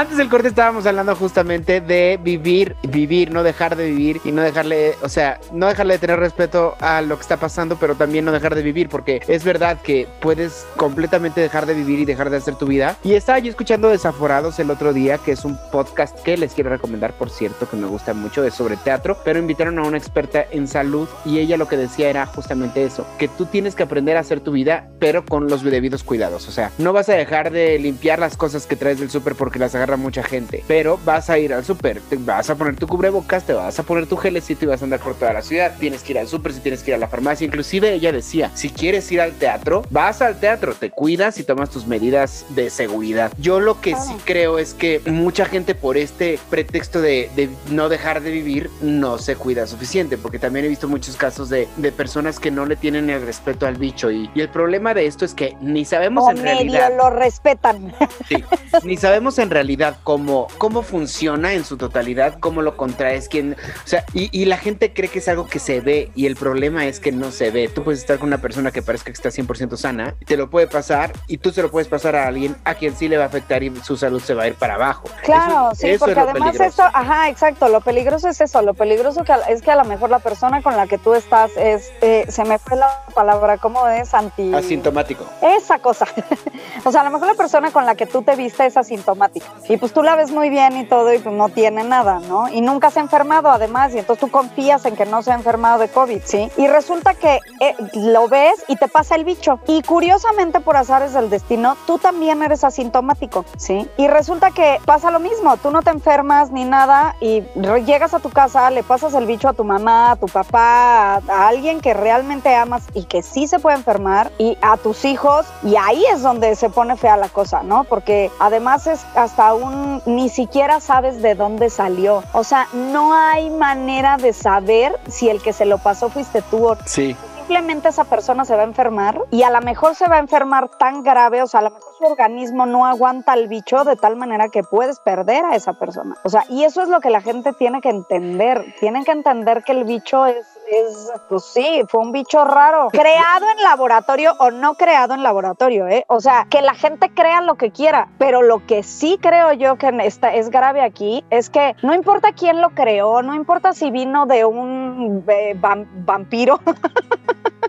Antes del corte estábamos hablando justamente de vivir, vivir, no dejar de vivir y no dejarle, o sea, no dejarle de tener respeto a lo que está pasando, pero también no dejar de vivir, porque es verdad que puedes completamente dejar de vivir y dejar de hacer tu vida. Y estaba yo escuchando Desaforados el otro día, que es un podcast que les quiero recomendar, por cierto, que me gusta mucho, es sobre teatro, pero invitaron a una experta en salud y ella lo que decía era justamente eso, que tú tienes que aprender a hacer tu vida, pero con los debidos cuidados. O sea, no vas a dejar de limpiar las cosas que traes del súper porque las agarras agarra mucha gente, pero vas a ir al súper, te vas a poner tu cubrebocas, te vas a poner tu gelecito y vas a andar por toda la ciudad. Tienes que ir al súper, si tienes que ir a la farmacia. Inclusive ella decía, si quieres ir al teatro, vas al teatro, te cuidas y tomas tus medidas de seguridad. Yo lo que sí creo es que mucha gente por este pretexto de, de no dejar de vivir no se cuida suficiente, porque también he visto muchos casos de, de personas que no le tienen el respeto al bicho y, y el problema de esto es que ni sabemos O en medio realidad lo respetan. Sí, ni sabemos en realidad cómo, cómo funciona en su totalidad, cómo lo contraes, quién, o sea, y, y la gente cree que es algo que se ve y el problema es que no se ve. Tú puedes estar con una persona que parezca que está 100% sana, te lo puede pasar y tú se lo puedes pasar a alguien a quien sí le va a afectar y su salud se va a ir para abajo. Claro, Eso- sí, eso porque es además peligroso. esto, ajá, exacto, lo peligroso es eso, lo peligroso que, es que a lo mejor la persona con la que tú estás es, eh, se me fue la palabra, ¿cómo es? Anti... Asintomático. Esa cosa. o sea, a lo mejor la persona con la que tú te viste es asintomática. Y pues tú la ves muy bien y todo y pues no tiene nada, ¿no? Y nunca se ha enfermado además y entonces tú confías en que no se ha enfermado de COVID, ¿sí? Y resulta que eh, lo ves y te pasa el bicho. Y curiosamente por azares del destino, tú también eres asintomático, ¿sí? Y resulta que pasa lo mismo, tú no te enfermas ni nada y llegas a tu casa, le pasas el bicho a tu mamá, a tu papá, a, a alguien que realmente amas y que sí se puede enfermar y a tus hijos y ahí es donde se pone fea la cosa, ¿no? Porque además es hasta un ni siquiera sabes de dónde salió. O sea, no hay manera de saber si el que se lo pasó fuiste tú o Sí. simplemente esa persona se va a enfermar y a lo mejor se va a enfermar tan grave, o sea, a lo mejor su organismo no aguanta el bicho de tal manera que puedes perder a esa persona. O sea, y eso es lo que la gente tiene que entender. Tienen que entender que el bicho es es, pues sí, fue un bicho raro. Creado en laboratorio o no creado en laboratorio, ¿eh? O sea, que la gente crea lo que quiera, pero lo que sí creo yo que está, es grave aquí es que no importa quién lo creó, no importa si vino de un eh, vam- vampiro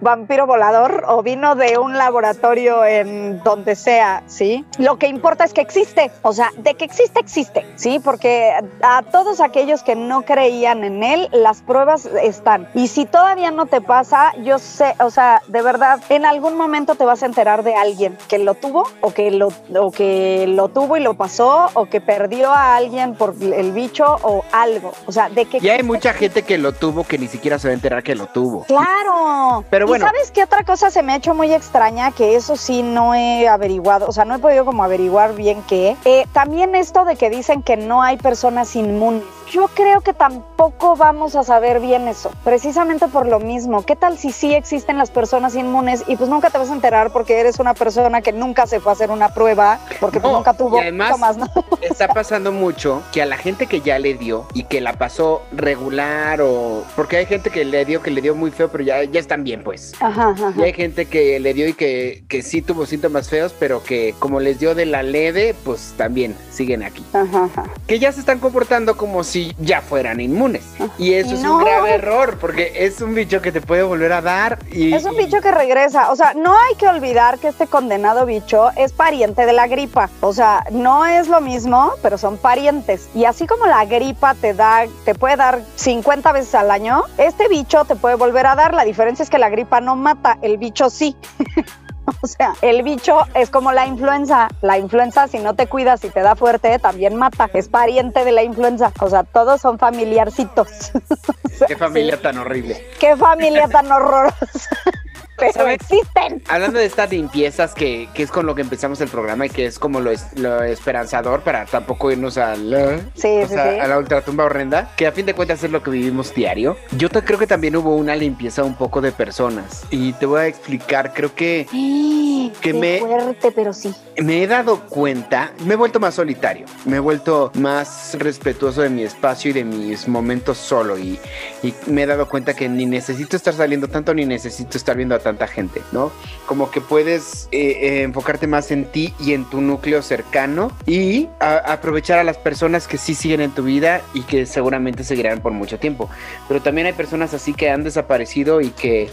vampiro volador o vino de un laboratorio en donde sea, ¿sí? Lo que importa es que existe, o sea, de que existe, existe, ¿sí? Porque a todos aquellos que no creían en él, las pruebas están. Y si todavía no te pasa, yo sé, o sea, de verdad, en algún momento te vas a enterar de alguien que lo tuvo o que lo, o que lo tuvo y lo pasó o que perdió a alguien por el bicho o algo. O sea, de que... Y hay mucha gente que lo tuvo que ni siquiera se va a enterar que lo tuvo. Claro. Pero bueno. ¿Y sabes qué otra cosa se me ha hecho muy extraña? Que eso sí no he averiguado, o sea, no he podido como averiguar bien qué. Eh, también esto de que dicen que no hay personas inmunes. Yo creo que tampoco vamos a saber bien eso, precisamente por lo mismo. ¿Qué tal si sí existen las personas inmunes y pues nunca te vas a enterar porque eres una persona que nunca se fue a hacer una prueba, porque pues nunca tuvo y además- síntomas, ¿no? Está pasando mucho que a la gente que ya le dio y que la pasó regular o... Porque hay gente que le dio, que le dio muy feo, pero ya, ya están bien, pues. Ajá, ajá. Y hay gente que le dio y que, que sí tuvo síntomas feos, pero que como les dio de la leve, pues también siguen aquí. Ajá, ajá. Que ya se están comportando como si ya fueran inmunes. Y eso es un grave error, porque es un bicho que te puede volver a dar. Y, Es un bicho que regresa. O sea, no hay que olvidar que este condenado bicho es pariente de la gripa. O sea, no es lo mismo, pero son parientes. Y así como la gripa te da, te puede dar 50 veces al año, este bicho te puede volver a dar. La diferencia es que la gripa no mata, el bicho sí. O sea, el bicho es como la influenza. La influenza, si no te cuidas y te da fuerte, también mata. Es pariente de la influenza. O sea, todos son familiarcitos. Qué familia tan horrible. Qué familia tan horrorosa. Pero ¿Sabes? existen. Hablando de estas limpiezas, que, que es con lo que empezamos el programa y que es como lo, es- lo esperanzador para tampoco irnos a la, Sí, sí, sea, sí. a la ultratumba horrenda, que a fin de cuentas es lo que vivimos diario. Yo te- creo que también hubo una limpieza un poco de personas. Y te voy a explicar, creo que Que me- fuerte, pero sí. me he dado cuenta, me he vuelto más solitario, me he vuelto más respetuoso de mi espacio y de mis momentos solo y, y me he dado cuenta que ni necesito estar saliendo tanto ni necesito estar viendo a tanta gente, ¿no? Como que puedes eh, eh, enfocarte más en ti y en tu núcleo cercano y aprovechar a las personas que sí siguen en tu vida y que seguramente seguirán por mucho tiempo. Pero también hay personas así que han desaparecido y que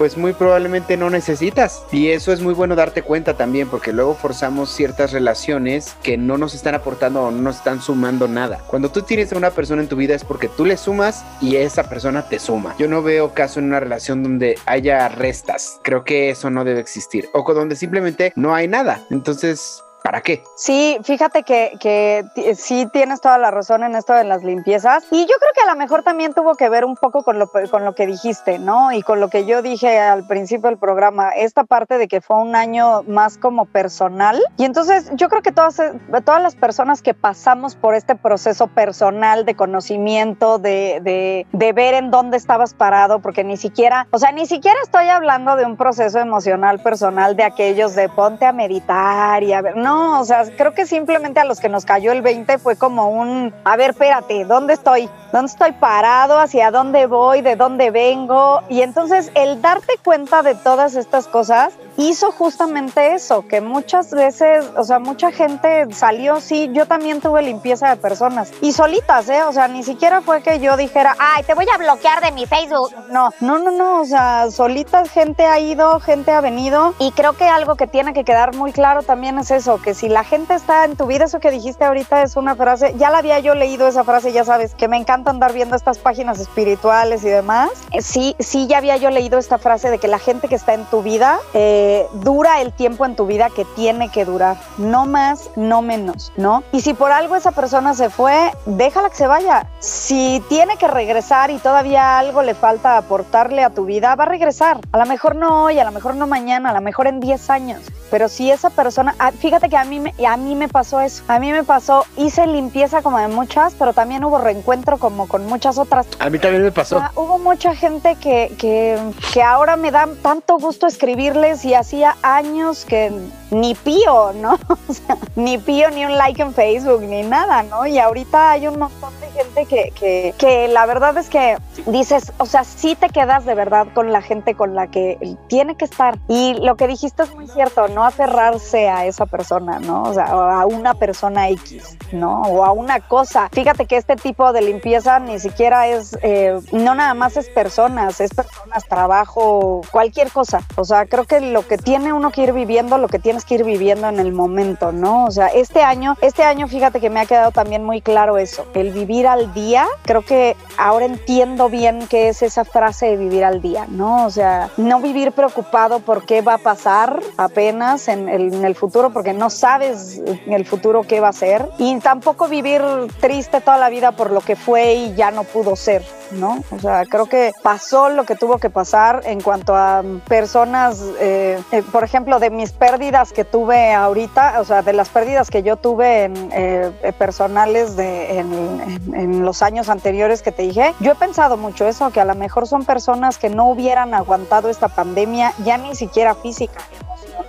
pues muy probablemente no necesitas. Y eso es muy bueno darte cuenta también, porque luego forzamos ciertas relaciones que no nos están aportando o no nos están sumando nada. Cuando tú tienes a una persona en tu vida es porque tú le sumas y esa persona te suma. Yo no veo caso en una relación donde haya restas. Creo que eso no debe existir. O donde simplemente no hay nada. Entonces... ¿para qué? Sí, fíjate que, sí tienes toda la razón en esto de las limpiezas. Y yo creo que a lo mejor también tuvo que ver un poco con lo, con lo que dijiste, ¿no? Y con lo que yo dije al principio del programa, esta parte de que fue un año más como personal. Y entonces yo creo que todas, todas las personas que pasamos por este proceso personal de conocimiento, de, de, de ver en dónde estabas parado, porque ni siquiera, o sea, ni siquiera estoy hablando de un proceso emocional personal de aquellos de ponte a meditar y a ver, no, o sea, creo que simplemente a los que nos cayó el 20 fue como un, a ver, espérate, ¿dónde estoy? ¿Dónde estoy parado? ¿Hacia dónde voy? ¿De dónde vengo? Y entonces el darte cuenta de todas estas cosas hizo justamente eso, que muchas veces, o sea, mucha gente salió, sí, yo también tuve limpieza de personas y solitas, ¿eh? O sea, ni siquiera fue que yo dijera, ay, te voy a bloquear de mi Facebook. No, no, no, no, o sea, solitas gente ha ido, gente ha venido y creo que algo que tiene que quedar muy claro también es eso, que si la gente está en tu vida, eso que dijiste ahorita es una frase, ya la había yo leído esa frase, ya sabes, que me encanta andar viendo estas páginas espirituales y demás. Eh, Sí, sí, ya había yo leído esta frase de que la gente que está en tu vida eh, dura el tiempo en tu vida que tiene que durar, no más, no menos, ¿no? Y si por algo esa persona se fue, déjala que se vaya. Si tiene que regresar y todavía algo le falta aportarle a tu vida, va a regresar. A lo mejor no hoy, a lo mejor no mañana, a lo mejor en 10 años. Pero si esa persona, ah, fíjate que a mí, me, a mí me pasó eso. A mí me pasó, hice limpieza como de muchas, pero también hubo reencuentro como con muchas otras. A mí también me pasó. Hubo mucha gente que, que, que ahora me da tanto gusto escribirles y hacía años que ni pío, ¿no? O sea, ni pío ni un like en Facebook ni nada, ¿no? Y ahorita hay un montón de gente que, que, que la verdad es que dices, o sea, sí te quedas de verdad con la gente con la que tiene que estar. Y lo que dijiste es muy cierto, no aferrarse a esa persona, ¿no? O sea, a una persona X, ¿no? O a una cosa. Fíjate que este tipo de limpieza ni siquiera es, eh, no nada más es personas, es personas, trabajo, cualquier cosa. O sea, creo que lo que tiene uno que ir viviendo, lo que tienes que ir viviendo en el momento, ¿no? O sea, este año, este año fíjate que me ha quedado también muy claro eso, el vivir al día. Creo que ahora entiendo bien qué es esa frase de vivir al día, ¿no? O sea, no vivir preocupado por qué va a pasar apenas en el, en el futuro, porque no sabes en el futuro qué va a ser. Y tampoco vivir triste toda la vida por lo que fue y ya no pudo ser, ¿no? O sea, creo que pasó lo que tuvo que pasar en cuanto a personas, eh, eh, por ejemplo, de mis pérdidas que tuve ahorita, o sea, de las pérdidas que yo tuve en, eh, personales de, en- en los años anteriores que te dije, yo he pensado mucho eso, que a lo mejor son personas que no hubieran aguantado esta pandemia, ya ni siquiera física,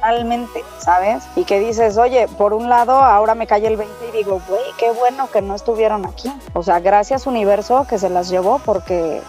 emocionalmente, ¿sabes? Y que dices, oye, por un lado, ahora me cae el 20 y digo, güey, qué bueno que no estuvieron aquí. O sea, gracias universo que se las llevó porque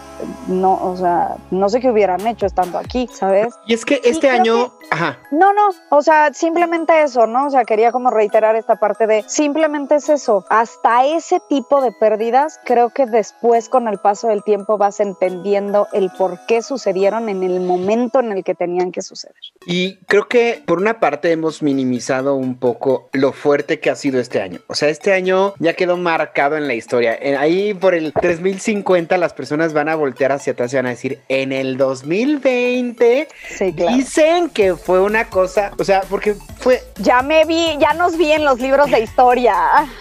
no, o sea, no sé qué hubieran hecho estando aquí, ¿sabes? Y es que este año, ajá, No, no, o sea, simplemente eso, ¿no? O sea, quería como reiterar esta parte de simplemente es eso. Hasta ese tipo de pérdidas, creo que después con el paso del tiempo vas entendiendo el por qué sucedieron en el momento en el que tenían que suceder. Y creo que por una parte hemos minimizado un poco lo fuerte que ha sido este año. O sea, este año ya quedó marcado en la historia. En- Ahí por el 3050 las personas van a voltear hacia atrás y van a decir, en el 2020 Sí, claro. dicen que fue una cosa, o sea, porque fue, Ya me vi, ya nos vi en los libros de historia.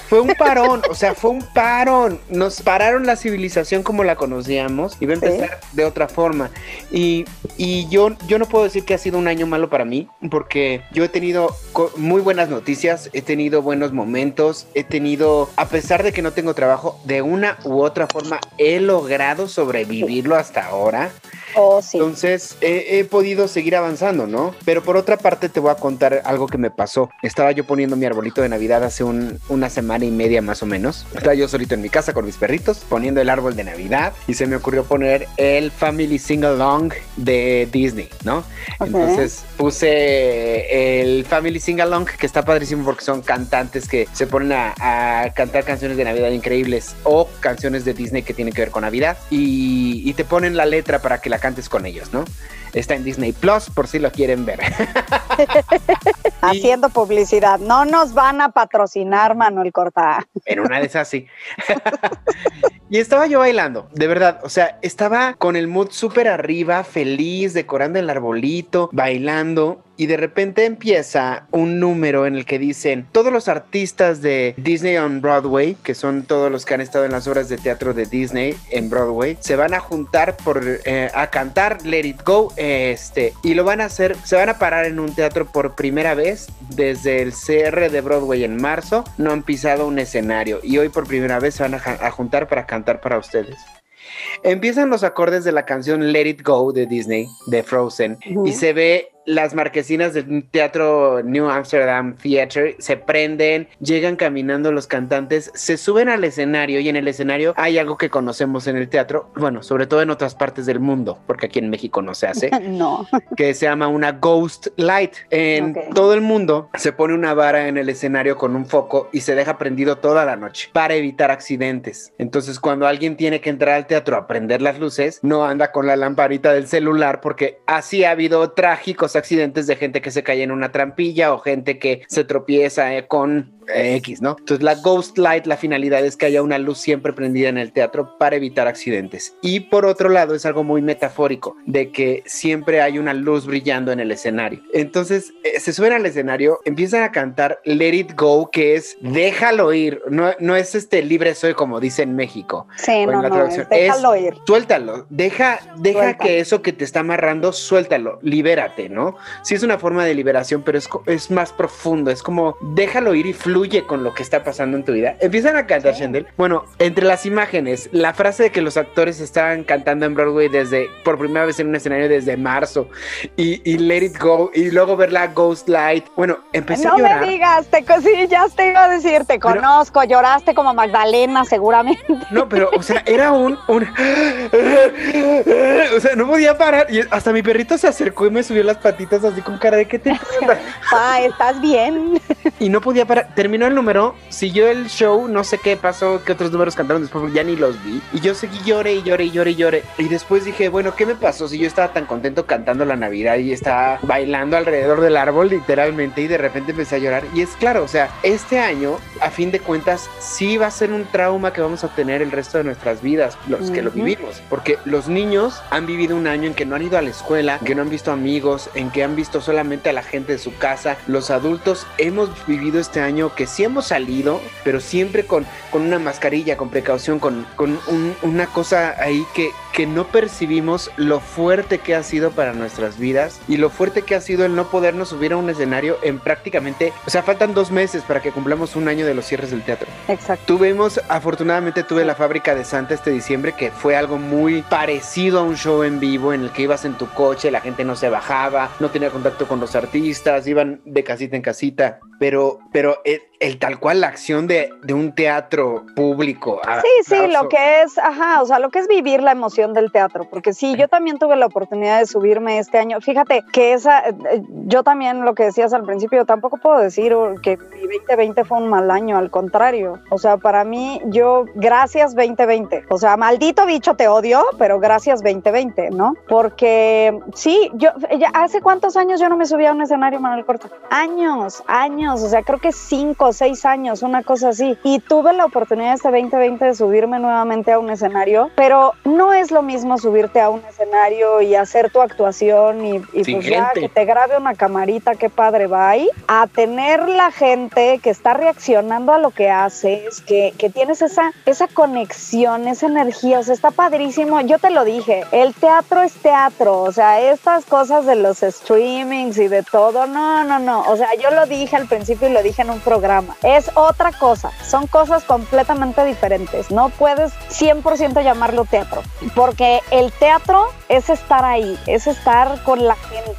fue un parón, o sea, fue un parón. Nos pararon la civilización como la conocíamos y va a Sí. empezar de otra forma. Y, y yo, yo no puedo decir que ha sido un año malo para mí, porque yo he tenido muy buenas noticias, he tenido buenos momentos, he tenido, a pesar de que no tengo trabajo, de una u otra forma he logrado sobrevivirlo hasta ahora. Oh, sí. Entonces he, he podido seguir avanzando, ¿no? Pero por otra parte te voy a contar algo que me pasó. Estaba yo poniendo mi arbolito de Navidad hace un- una semana y media más o menos. Estaba yo solito en mi casa con mis perritos poniendo el árbol de Navidad y se me ocurrió poner el Family Sing Along de Disney, ¿no? Entonces puse el Family Sing Along que está padrísimo porque son cantantes que se ponen a, cantar canciones de Navidad increíbles o canciones de Disney que tienen que ver con Navidad y te ponen la letra para que la cantes con ellos, ¿no? Está en Disney Plus por si lo quieren ver. Haciendo publicidad. No nos van a patrocinar, Manuel Corta. En una de esas sí. y estaba yo bailando, de verdad. O sea, estaba con el mood súper arriba, feliz, decorando el arbolito, bailando. y de repente empieza un número en el que dicen todos los artistas de Disney on Broadway, que son todos los que han estado en las obras de teatro de Disney en Broadway, se van a juntar por, eh, a cantar Let It Go este, y lo van a hacer, se van a parar en un teatro por primera vez desde el CR de Broadway en marzo, no han pisado un escenario y hoy por primera vez se van a, a juntar para cantar para ustedes. Empiezan los acordes de la canción Let It Go de Disney, de Frozen, y se ve las marquesinas del teatro New Amsterdam Theatre se prenden, llegan caminando los cantantes, se suben al escenario y en el escenario hay algo que conocemos en el teatro, bueno, sobre todo en otras partes del mundo, porque aquí en México no se hace, no. que se llama una ghost light. En Okay. todo el mundo se pone una vara en el escenario con un foco y se deja prendido toda la noche para evitar accidentes. Entonces, cuando alguien tiene que entrar al teatro a prender las luces, no anda con la lamparita del celular porque así ha habido trágicos accidentes de gente que se cae en una trampilla o gente que se tropieza eh, con eh, X, ¿no? Entonces la Ghost Light, la finalidad es que haya una luz siempre prendida en el teatro para evitar accidentes. Y por otro lado es algo muy metafórico, de que siempre hay una luz brillando en el escenario. Entonces eh, se suben al escenario, empiezan a cantar Let It Go, que es déjalo ir, no, no es este libre soy como dice en México. Sí, en no, la no, traducción. déjalo Es- ir. Suéltalo, deja, deja Suelta. que eso que te está amarrando, suéltalo, libérate, ¿no? Sí es una forma de liberación, pero es, es más profundo, es como déjalo ir y fluye con lo que está pasando en tu vida. Empiezan a cantar, Shendel. Bueno, entre las imágenes, la frase de que los actores estaban cantando en Broadway desde, por primera vez en un escenario desde marzo, y, y Let It Go, y luego ver la Ghost Light. Bueno, empecé No a llorar. me digas, te, sí, ya te iba a decir, te conozco, lloraste como Magdalena seguramente. No, pero, o sea, era un, un- O sea, no podía parar. Y hasta mi perrito se acercó y me subió las patitas así con cara de que te pasa?". Pa, ¿estás bien? Y no podía parar. Terminó el número, siguió el show, no sé qué pasó, qué otros números cantaron después, porque ya ni los vi. Y yo seguí lloré y lloré y lloré y lloré. Y después dije, bueno, ¿qué me pasó? Si yo estaba tan contento cantando la Navidad y estaba bailando alrededor del árbol, literalmente, y de repente empecé a llorar. Y es claro, o sea, este año, a fin de cuentas, sí va a ser un trauma que vamos a tener el resto de nuestras vidas, los que lo vivimos. Porque los niños han vivido un año en que no han ido a la escuela, en que no han visto amigos, en que han visto solamente a la gente de su casa. Los adultos hemos vivido este año que sí hemos salido, pero siempre con, con una mascarilla, con precaución, con, con un- una cosa ahí que, que no percibimos lo fuerte que ha sido para nuestras vidas y lo fuerte que ha sido el no podernos subir a un escenario en prácticamente, o sea, faltan dos meses para que cumplamos un año de los cierres del teatro. Exacto. Tuvimos, afortunadamente tuve la fábrica de Santa este diciembre, que fue algo muy parecido a un show en vivo en el que ibas en tu coche, la gente no se bajaba, no tenía contacto con los artistas, iban de casita en casita, pero, pero el, tal cual la acción de, de un teatro público. Sí, sí, lo que es, ajá, o sea, lo que es vivir la emoción del teatro, porque sí, yo también tuve la oportunidad de subirme este año. Fíjate que esa, eh, eh, yo también lo que decías al principio, tampoco puedo decir oh, que mi 2020 fue un mal año, al contrario. O sea, para mí, yo, gracias 2020. O sea, maldito bicho te odio, pero gracias 2020, ¿no? Porque sí, yo, ya hace cuántos años yo no me subía a un escenario, Manuel Corta. Años, años, o sea, creo que cinco o seis años, una cosa así. Y tuve la oportunidad este 2020 de subirme nuevamente a un escenario, pero no es lo mismo subirte a un escenario y hacer tu actuación y, y pues ya que te grabe una camarita, qué padre va ahí, a tener la gente que está reaccionando a lo que haces, que, que tienes esa, esa conexión, esa energía, o sea, está padrísimo. Yo te lo dije, el teatro es teatro, o sea, estas cosas de los streamings y de todo, no, no, no, o sea, yo lo dije al principio y lo dije en un programa, es otra cosa, son cosas completamente diferentes, no puedes 100% llamarlo teatro, porque el teatro es estar ahí, es estar con la gente,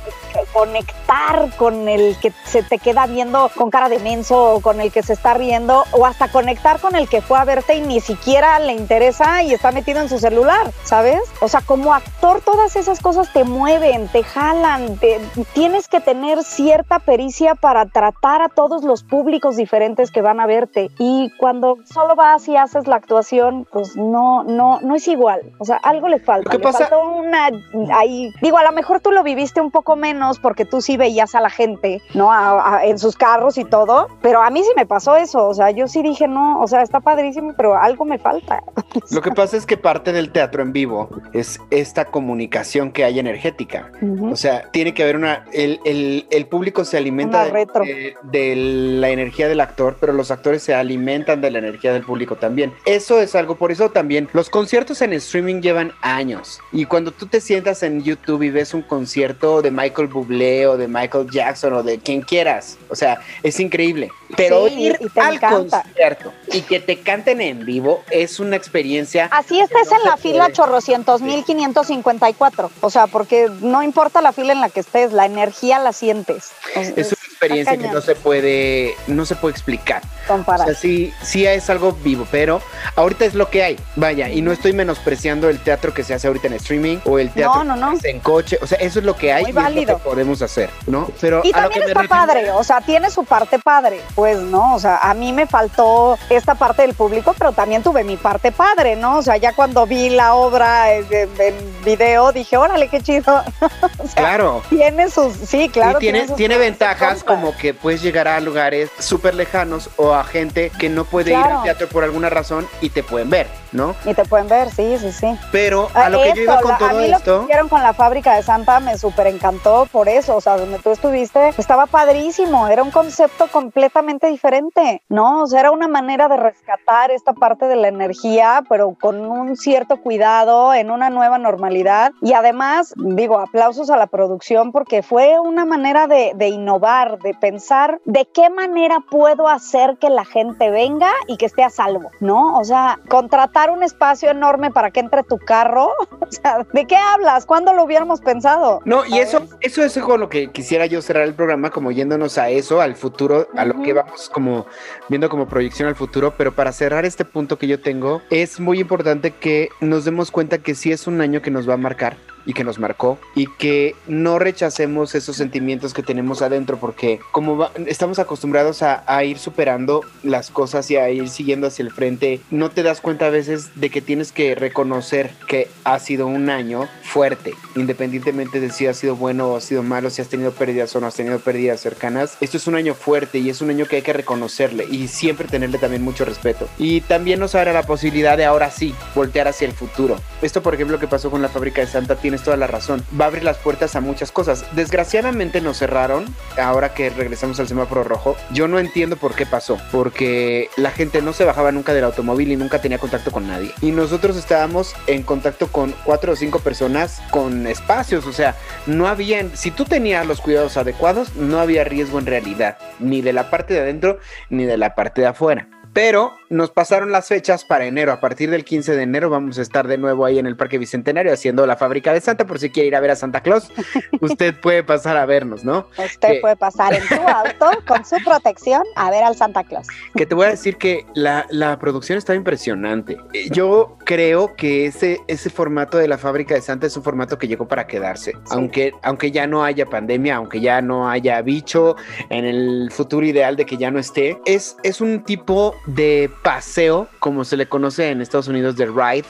conectar con el que se te queda viendo con cara de menso o con el que se está riendo o hasta conectar con el que fue a verte y ni siquiera le interesa y está metido en su celular, ¿sabes? O sea, como actor todas esas cosas te mueven, te jalan, te- tienes que tener cierta pericia para tratar a todos los públicos diferentes que van a verte y cuando solo vas y haces la actuación, pues no, no, no es igual, o sea, algo le falta. Que le pasa- falta una ahí, digo, a lo mejor tú lo viviste un poco menos porque tú sí veías a la gente, ¿no? A- a- en sus carros y todo, pero a mí sí me pasó eso, o sea, yo sí dije, no, o sea, está padrísimo, pero algo me falta. Lo que pasa es que parte del teatro en vivo es esta comunicación que hay energética. Ujú. O sea, tiene que haber una. El, el- el público se alimenta de, de- de la energía del actor, pero los actores se alimentan de la energía del público también. Eso es algo, por eso también. Los conciertos en streaming llevan años. Y cuando tú te sientas en YouTube y ves un concierto de Michael Bublé o de Michael Jackson o de quien quieras, o sea, es increíble. Pero Sí, ir al encanta. concierto y que te canten en vivo es una experiencia. Así estés no en la fila puede. chorrocientos mil quinientos cincuenta y cuatro. O sea, porque no importa la fila en la que estés, la energía la sientes. O Es es una experiencia que no se puede, no se puede explicar. O comparar. sea, sí, sí es algo vivo, pero ahorita es lo que hay. Vaya, y no estoy menospreciando el teatro que se hace ahorita en streaming o el teatro No, no, no. que se hace en coche. O sea, eso es lo que hay Muy válido. Podemos hacer, ¿no? Pero Y a lo también que está padre, o sea, tiene su parte padre, pues, ¿no? O sea, a mí me faltó esta parte del público, pero también tuve mi parte padre, ¿no? O sea, ya cuando vi la obra en, en- video, dije, órale, qué chido. O sea, Claro. Tiene sus, sí, claro. y tiene, sus tiene ventajas como que puedes llegar a lugares súper lejanos o a gente que no puede ir al teatro por alguna razón y te pueden ver, ¿no? Y te pueden ver, sí, sí, sí. Pero a Ah, lo que yo iba con la- a todo mí lo esto... que hicieron con la fábrica de Santa me súper encantó por eso, o sea, donde tú estuviste estaba padrísimo, era un concepto completamente diferente, ¿no? O sea, era una manera de rescatar esta parte de la energía, pero con un cierto cuidado, en una nueva normalidad. Y además, digo, aplausos a la producción porque fue una manera de, de innovar, de pensar de qué manera puedo hacer que la gente venga y que esté a salvo, ¿no? O sea, contratar un espacio enorme para que entre tu carro, o sea, ¿de qué hablas? ¿Cuándo lo hubiéramos pensado? No, y eso, eso es con lo que quisiera yo cerrar el programa, como yéndonos a eso, al futuro, a lo que vamos como viendo como proyección al futuro, pero para cerrar este punto que yo tengo, es muy importante que nos demos cuenta que sí es un año que nos va a marcar y que nos marcó y que no rechacemos esos sentimientos que tenemos adentro porque como va- estamos acostumbrados a, a ir superando las cosas y a ir siguiendo hacia el frente, no te das cuenta a veces de que tienes que reconocer que ha sido un año fuerte, independientemente de si ha sido bueno o ha sido malo, si has tenido pérdidas o no has tenido pérdidas cercanas. Esto es un año fuerte y es un año que hay que reconocerle y siempre tenerle también mucho respeto. Y también nos abre la posibilidad de ahora sí voltear hacia el futuro. Esto, por ejemplo, que pasó con la fábrica de Santa, tienes toda la razón. Va a abrir las puertas a muchas cosas. Desgraciadamente nos cerraron ahora que regresamos al semáforo rojo. Yo no entiendo por qué pasó, porque la gente no se bajaba nunca del automóvil y nunca tenía contacto con nadie. Y nosotros estábamos en contacto con cuatro o cinco personas con espacios, o sea, no habían, si tú tenías los cuidados adecuados, no había riesgo en realidad, ni de la parte de adentro ni de la parte de afuera. Pero nos pasaron las fechas para enero. A partir del 15 de enero vamos a estar de nuevo ahí en el Parque Bicentenario haciendo la fábrica de Santa. Por si quiere ir a ver a Santa Claus, usted puede pasar a vernos, ¿no? Usted puede pasar en tu auto con su protección a ver al Santa Claus. Que te voy a decir que la, la producción estaba impresionante. Eh, Yo creo que ese, ese formato de la fábrica de Santa es un formato que llegó para quedarse. Aunque, aunque ya no haya pandemia, aunque ya no haya bicho, en el futuro ideal de que ya no esté, es, es un tipo de paseo, como se le conoce en Estados Unidos, de ride.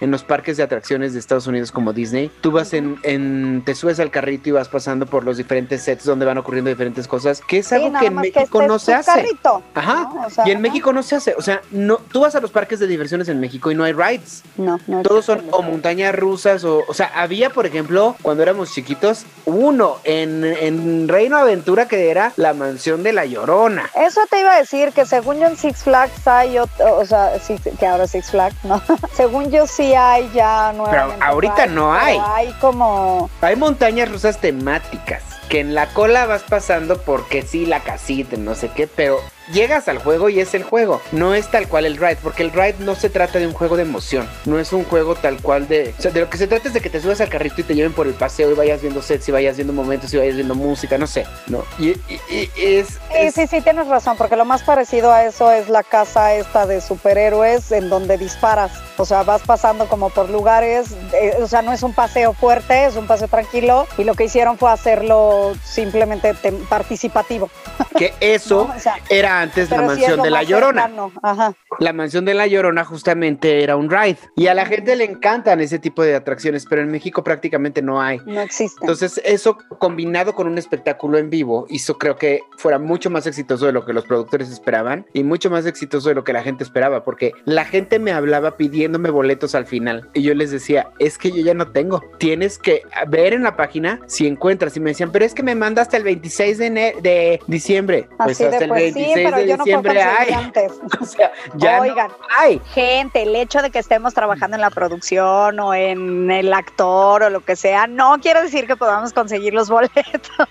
En los parques de atracciones de Estados Unidos como Disney, tú vas en, en te subes al carrito y vas pasando por los diferentes sets donde van ocurriendo diferentes cosas, que es algo que en México este no se hace. carrito, Ajá. ¿no? O sea, y en ajá. México no se hace. O sea, no, tú vas a los parques de diversiones en México y no hay rides. No, no Todos son o montañas rusas o... O sea, había, por ejemplo, cuando éramos chiquitos, uno en, en Reino Aventura que era la mansión de la Llorona. Eso te iba a decir que según yo en Six Flags hay otro, o sea, que ahora Six Flags, ¿no? según yo sí hay ya nuevamente. ahorita rides, no pero hay. Hay como Hay montañas rusas temáticas que en la cola vas pasando porque sí, la casita, no sé qué, pero llegas al juego y es el juego. No es tal cual el ride, porque el ride no se trata de un juego de emoción. No es un juego tal cual de... O sea, de lo que se trata es de que te subas al carrito y te lleven por el paseo y vayas viendo sets y vayas viendo momentos y vayas viendo música, no sé, ¿no? Y, y- y es... Sí, es- sí, sí, tienes razón, porque lo más parecido a eso es la casa esta de superhéroes en donde disparas. O sea, vas pasando como por lugares, eh, o sea, no es un paseo fuerte, es un paseo tranquilo, y lo que hicieron fue hacerlo simplemente participativo. Que eso No, o sea, era antes la pero mansión de la Llorona. Ajá. La mansión de la Llorona justamente era un ride. Y a la gente le encantan ese tipo de atracciones, pero en México prácticamente no hay. No existe. Entonces, eso combinado con un espectáculo en vivo hizo creo que fuera mucho más exitoso de lo que los productores esperaban y mucho más exitoso de lo que la gente esperaba, porque la gente me hablaba pidiéndome boletos al final y yo les decía, es que yo ya no tengo, tienes que ver en la página si encuentras y me decían, pero es que me manda hasta el 26 de, diciembre, pues hasta el pues 26 sí, pero de yo no puedo hay, antes. o sea, ya Oigan, no hay. gente, el hecho de que estemos trabajando en la producción o en el actor o lo que sea, no quiere decir que podamos conseguir los boletos.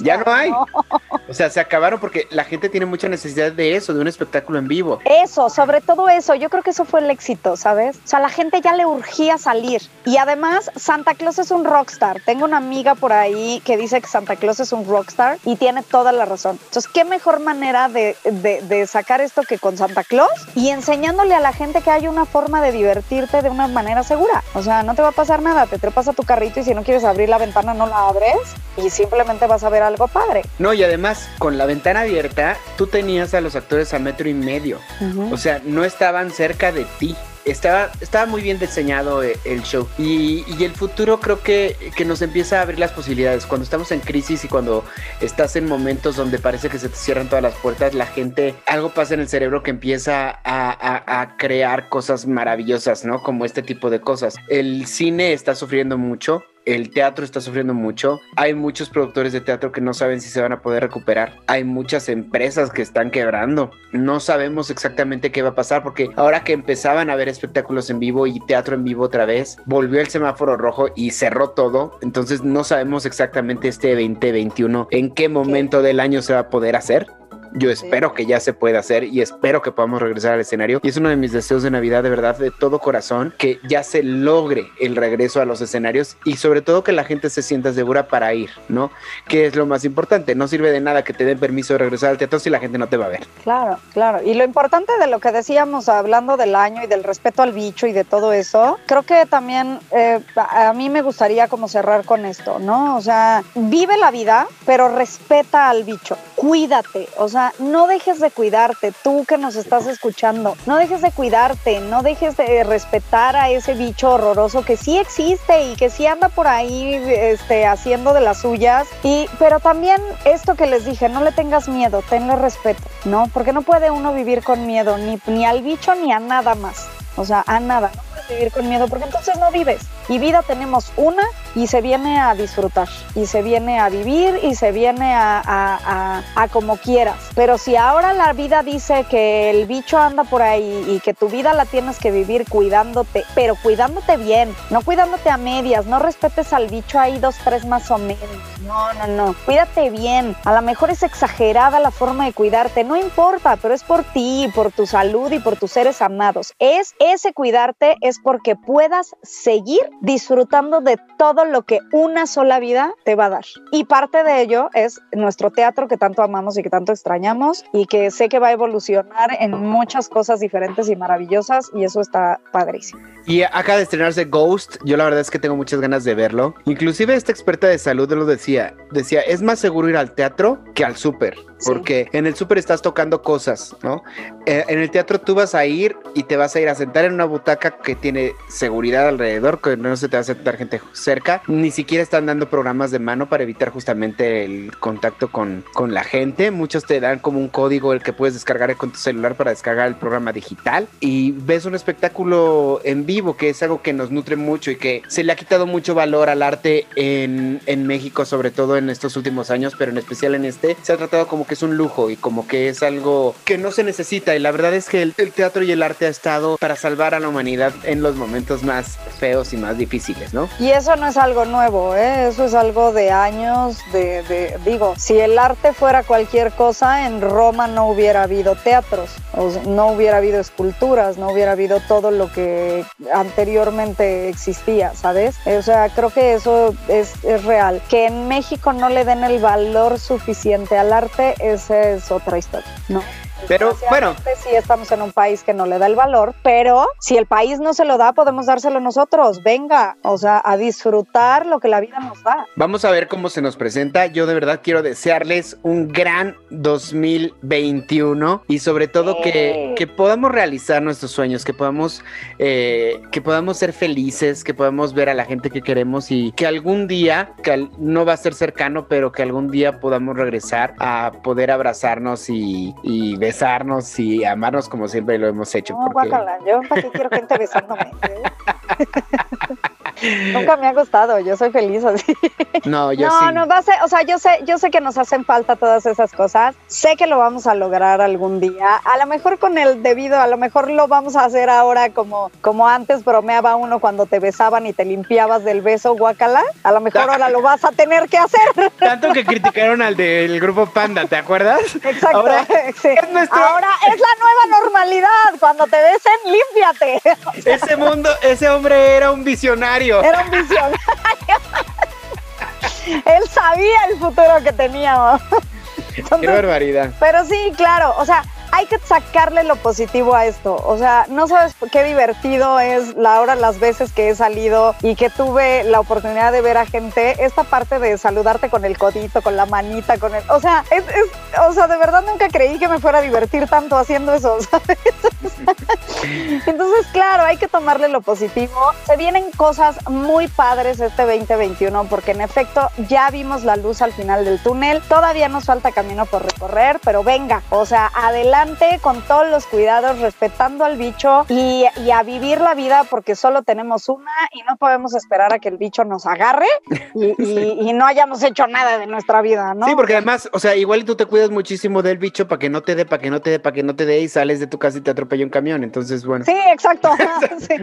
Ya no hay. O sea, se acabaron porque la gente tiene mucha necesidad de eso, de un espectáculo en vivo. Eso, sobre todo eso, yo creo que eso fue el éxito, ¿sabes? O sea, a la gente ya le urgía salir. Y además, Santa Claus es un rockstar. Tengo una amiga por ahí que dice que Santa Claus es un rockstar y tiene toda la razón. Entonces, ¿qué mejor manera de, de- de sacar esto que con Santa Claus? Y enseñándole a la gente que hay una forma de divertirte de una manera segura. O sea, no te va a pasar nada, te trepas a tu carrito y si no quieres abrir la ventana, no la abres y simplemente vas a ver algo padre. No, y además, con la ventana abierta, tú tenías a los actores a metro y medio. O sea, no estaban cerca de ti. Estaba, estaba muy bien diseñado eh, el show. Y, y el futuro creo que, que nos empieza a abrir las posibilidades. Cuando estamos en crisis y cuando estás en momentos donde parece que se te cierran todas las puertas, la gente, algo pasa en el cerebro que empieza a, a- a crear cosas maravillosas, ¿no? Como este tipo de cosas. El cine está sufriendo mucho. El teatro está sufriendo mucho. Hay muchos productores de teatro que no saben si se van a poder recuperar. Hay muchas empresas que están quebrando. No sabemos exactamente qué va a pasar porque ahora que empezaban a ver espectáculos en vivo y teatro en vivo otra vez, volvió el semáforo rojo y cerró todo. Entonces no sabemos exactamente este 2021 en qué momento del año se va a poder hacer. Yo espero que ya se pueda hacer y espero que podamos regresar al escenario. Y es uno de mis deseos de Navidad, de verdad, de todo corazón, que ya se logre el regreso a los escenarios y sobre todo que la gente se sienta segura para ir, ¿no? Que es lo más importante. No sirve de nada que te den permiso de regresar al teatro si la gente no te va a ver. Claro, claro. Y lo importante de lo que decíamos hablando del año y del respeto al bicho y de todo eso, creo que también eh, a a mí me gustaría como cerrar con esto, ¿no? O sea, vive la vida, pero respeta al bicho, cuídate, o sea, no dejes de cuidarte, tú que nos estás escuchando, no dejes de cuidarte, no dejes de respetar a ese bicho horroroso que sí existe y que sí anda por ahí este, haciendo de las suyas. Y, pero también esto que les dije, no le tengas miedo, tenle respeto, ¿no? Porque no puede uno vivir con miedo, ni, ni al bicho ni a nada más. O sea, a nada. No vivir con miedo porque entonces no vives. Y vida tenemos una y se viene a disfrutar. Y se viene a vivir y se viene a, a- a- a como quieras. Pero si ahora la vida dice que el bicho anda por ahí y que tu vida la tienes que vivir cuidándote, pero cuidándote bien, no cuidándote a medias, no respetes al bicho ahí dos, tres más o menos. No, no, no. Cuídate bien. A lo mejor es exagerada la forma de cuidarte. No importa, pero es por ti, por tu salud y por tus seres amados. Es ese cuidarte es porque puedas seguir disfrutando de todo lo que una sola vida te va a dar. Y parte de ello es nuestro teatro que tanto amamos y que tanto extrañamos y que sé que va a evolucionar en muchas cosas diferentes y maravillosas y eso está padrísimo. Y acaba de estrenarse Ghost. Yo la verdad es que tengo muchas ganas de verlo. Inclusive esta experta de salud lo decía. Decía, es más seguro ir al teatro que al súper. Sí. Porque en el súper estás tocando cosas, ¿no? Eh, en el teatro tú vas a ir y te vas a ir a sentar en una butaca que tiene seguridad alrededor, que no se te va a sentar gente cerca. Ni siquiera están dando programas de mano para evitar justamente el contacto con, con la gente. Muchos te dan como un código el que puedes descargar con tu celular para descargar el programa digital. Y ves un espectáculo en vivo, que es algo que nos nutre mucho y que se le ha quitado mucho valor al arte en, en México, sobre todo en estos últimos años, pero en especial en este. Se ha tratado como que es un lujo y como que es algo que no se necesita. Y la verdad es que el, el teatro y el arte ha estado para salvar a la humanidad en los momentos más feos y más difíciles, ¿no? Y eso no es algo nuevo, ¿eh? eso es algo de años, de, de- digo, si el arte fuera cualquier cosa, en Roma no hubiera habido teatros, no hubiera habido esculturas, no hubiera habido todo lo que anteriormente existía, ¿sabes? O sea, creo que eso es, es real. Que en México no le den el valor suficiente al arte, esa es otra historia, ¿no? Pero bueno. Sí, estamos en un país que no le da el valor, pero si el país no se lo da, podemos dárselo nosotros. Venga, o sea, a disfrutar lo que la vida nos da. Vamos a ver cómo se nos presenta. Yo de verdad quiero desearles un gran 2021 y sobre todo que, que podamos realizar nuestros sueños, que podamos, eh, que podamos ser felices, que podamos ver a la gente que queremos y que algún día, que no va a ser cercano, pero que algún día podamos regresar a poder abrazarnos y, y besarnos y amarnos como siempre lo hemos hecho. No, porque... guácala, yo para qué quiero gente besándome. Nunca me ha gustado, yo soy feliz así. No, yo no, sí. No, va a ser, o sea, yo sé, yo sé que nos hacen falta todas esas cosas. Sé que lo vamos a lograr algún día. A lo mejor con el debido, a lo mejor lo vamos a hacer ahora como, como antes bromeaba uno cuando te besaban y te limpiabas del beso, guacala. A lo mejor ahora lo vas a tener que hacer. Tanto que criticaron al del grupo Panda, ¿te acuerdas? Exacto. Ahora, sí. es, nuestro... ahora es la nueva normalidad. Cuando te besen, límpiate. Ese mundo, ese hombre era un visionario. Era un visionario. Él sabía el futuro que teníamos. Entonces, Qué barbaridad. Pero sí, claro, o sea, hay que sacarle lo positivo a esto. O sea, no sabes qué divertido es la hora, las veces que he salido y que tuve la oportunidad de ver a gente. Esta parte de saludarte con el codito, con la manita, con el. O sea, es, o sea, de verdad nunca creí que me fuera a divertir tanto haciendo eso, ¿sabes? Entonces, claro, hay que tomarle lo positivo. Se vienen cosas muy padres este 2021 porque en efecto ya vimos la luz al final del túnel. Todavía nos falta camino por recorrer, pero venga, o sea, adelante con todos los cuidados, respetando al bicho y, y, a vivir la vida porque solo tenemos una y no podemos esperar a que el bicho nos agarre y, y, y no hayamos hecho nada de nuestra vida, ¿no? Sí, porque además, o sea, igual tú te cuidas muchísimo del bicho para que no te dé, para que no te dé, para que no te dé y sales de tu casa y te atropella un camión, entonces bueno. Sí, exacto. sí,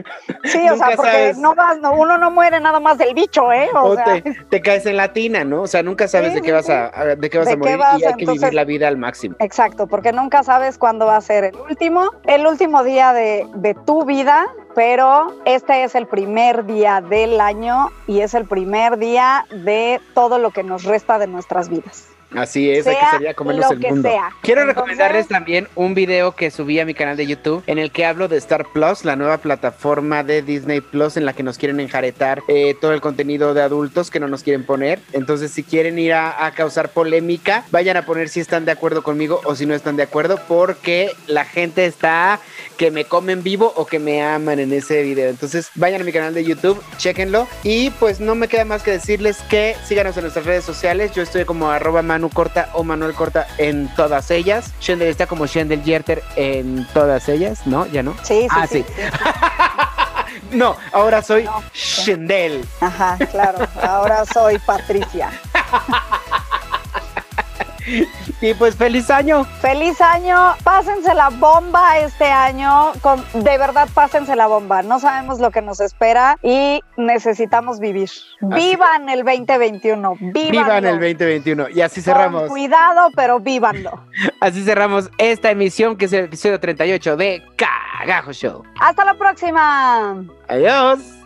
sí o sea, porque sabes. no vas, no, uno no muere nada más del bicho, ¿eh? O, o sea, te, te, caes en la tina, ¿no? O sea, nunca sabes sí, de qué vas a, de qué vas ¿De a morir vas, y hay que entonces, vivir la vida al máximo. Exacto, porque nunca sabes cuándo va a ser el último, el último día de, de, tu vida, pero este es el primer día del año y es el primer día de todo lo que nos resta de nuestras vidas. Así es, sea hay que salir a comernos el mundo. sea. Quiero Entonces- recomendarles también un video que subí a mi canal de YouTube en el que hablo de Star Plus, la nueva plataforma de Disney Plus en la que nos quieren enjaretar eh, todo el contenido de adultos que no nos quieren poner. Entonces, si quieren ir a, a causar polémica, vayan a poner si están de acuerdo conmigo o si no están de acuerdo, porque la gente está que me comen vivo o que me aman en ese video. Entonces, vayan a mi canal de YouTube, chequenlo. Y pues no me queda más que decirles que síganos en nuestras redes sociales. Yo estoy como arroba Manu Corta o Manuel Corta en todas ellas. Shendel está como Shendel Yerter en todas ellas, ¿no? ¿Ya no? Sí, sí, Ah, sí. sí. No, ahora soy No. Shendel. Ajá, claro. Ahora soy Patricia. Y pues feliz año. Feliz año, pásense la bomba este año, con, de verdad pásense la bomba, no sabemos lo que nos espera y necesitamos vivir. Vivan el 2021, vívanlo. Vivan el 2021. Y así Con cerramos. cuidado, pero vívanlo. Así cerramos esta emisión que es el episodio 38 de Cagajo Show. Hasta la próxima. Adiós.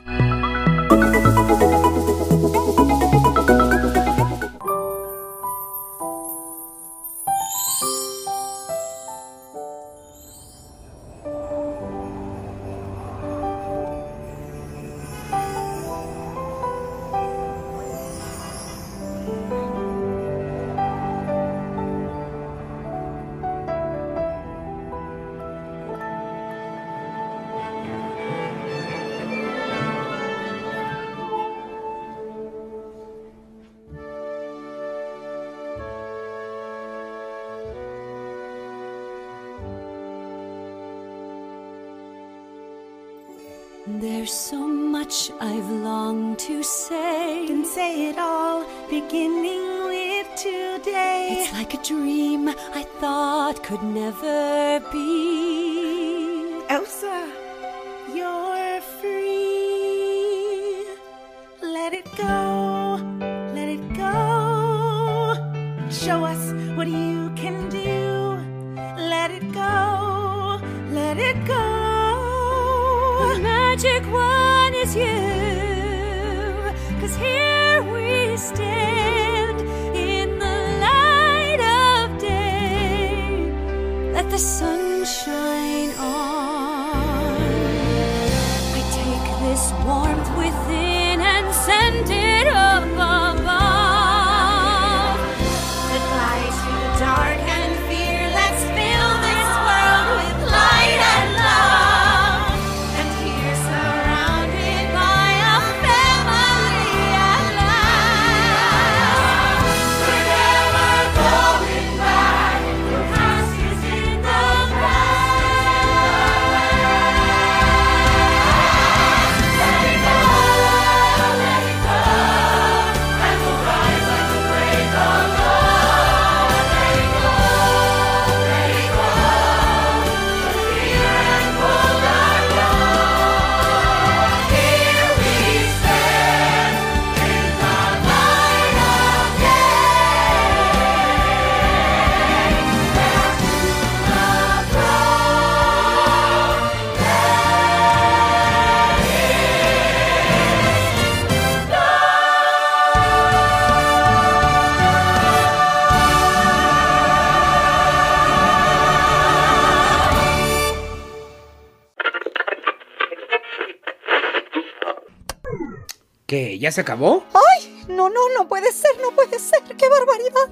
¿Ya se acabó? ¡Ay! No, no, no puede ser, no puede ser. ¡Qué barbaridad!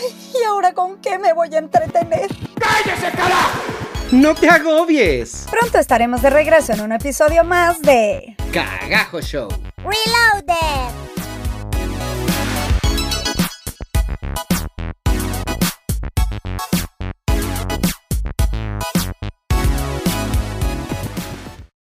¡Ay! ¿Y ahora con qué me voy a entretener? ¡No te agobies! Pronto estaremos de regreso en un episodio más de... Cagajo Show.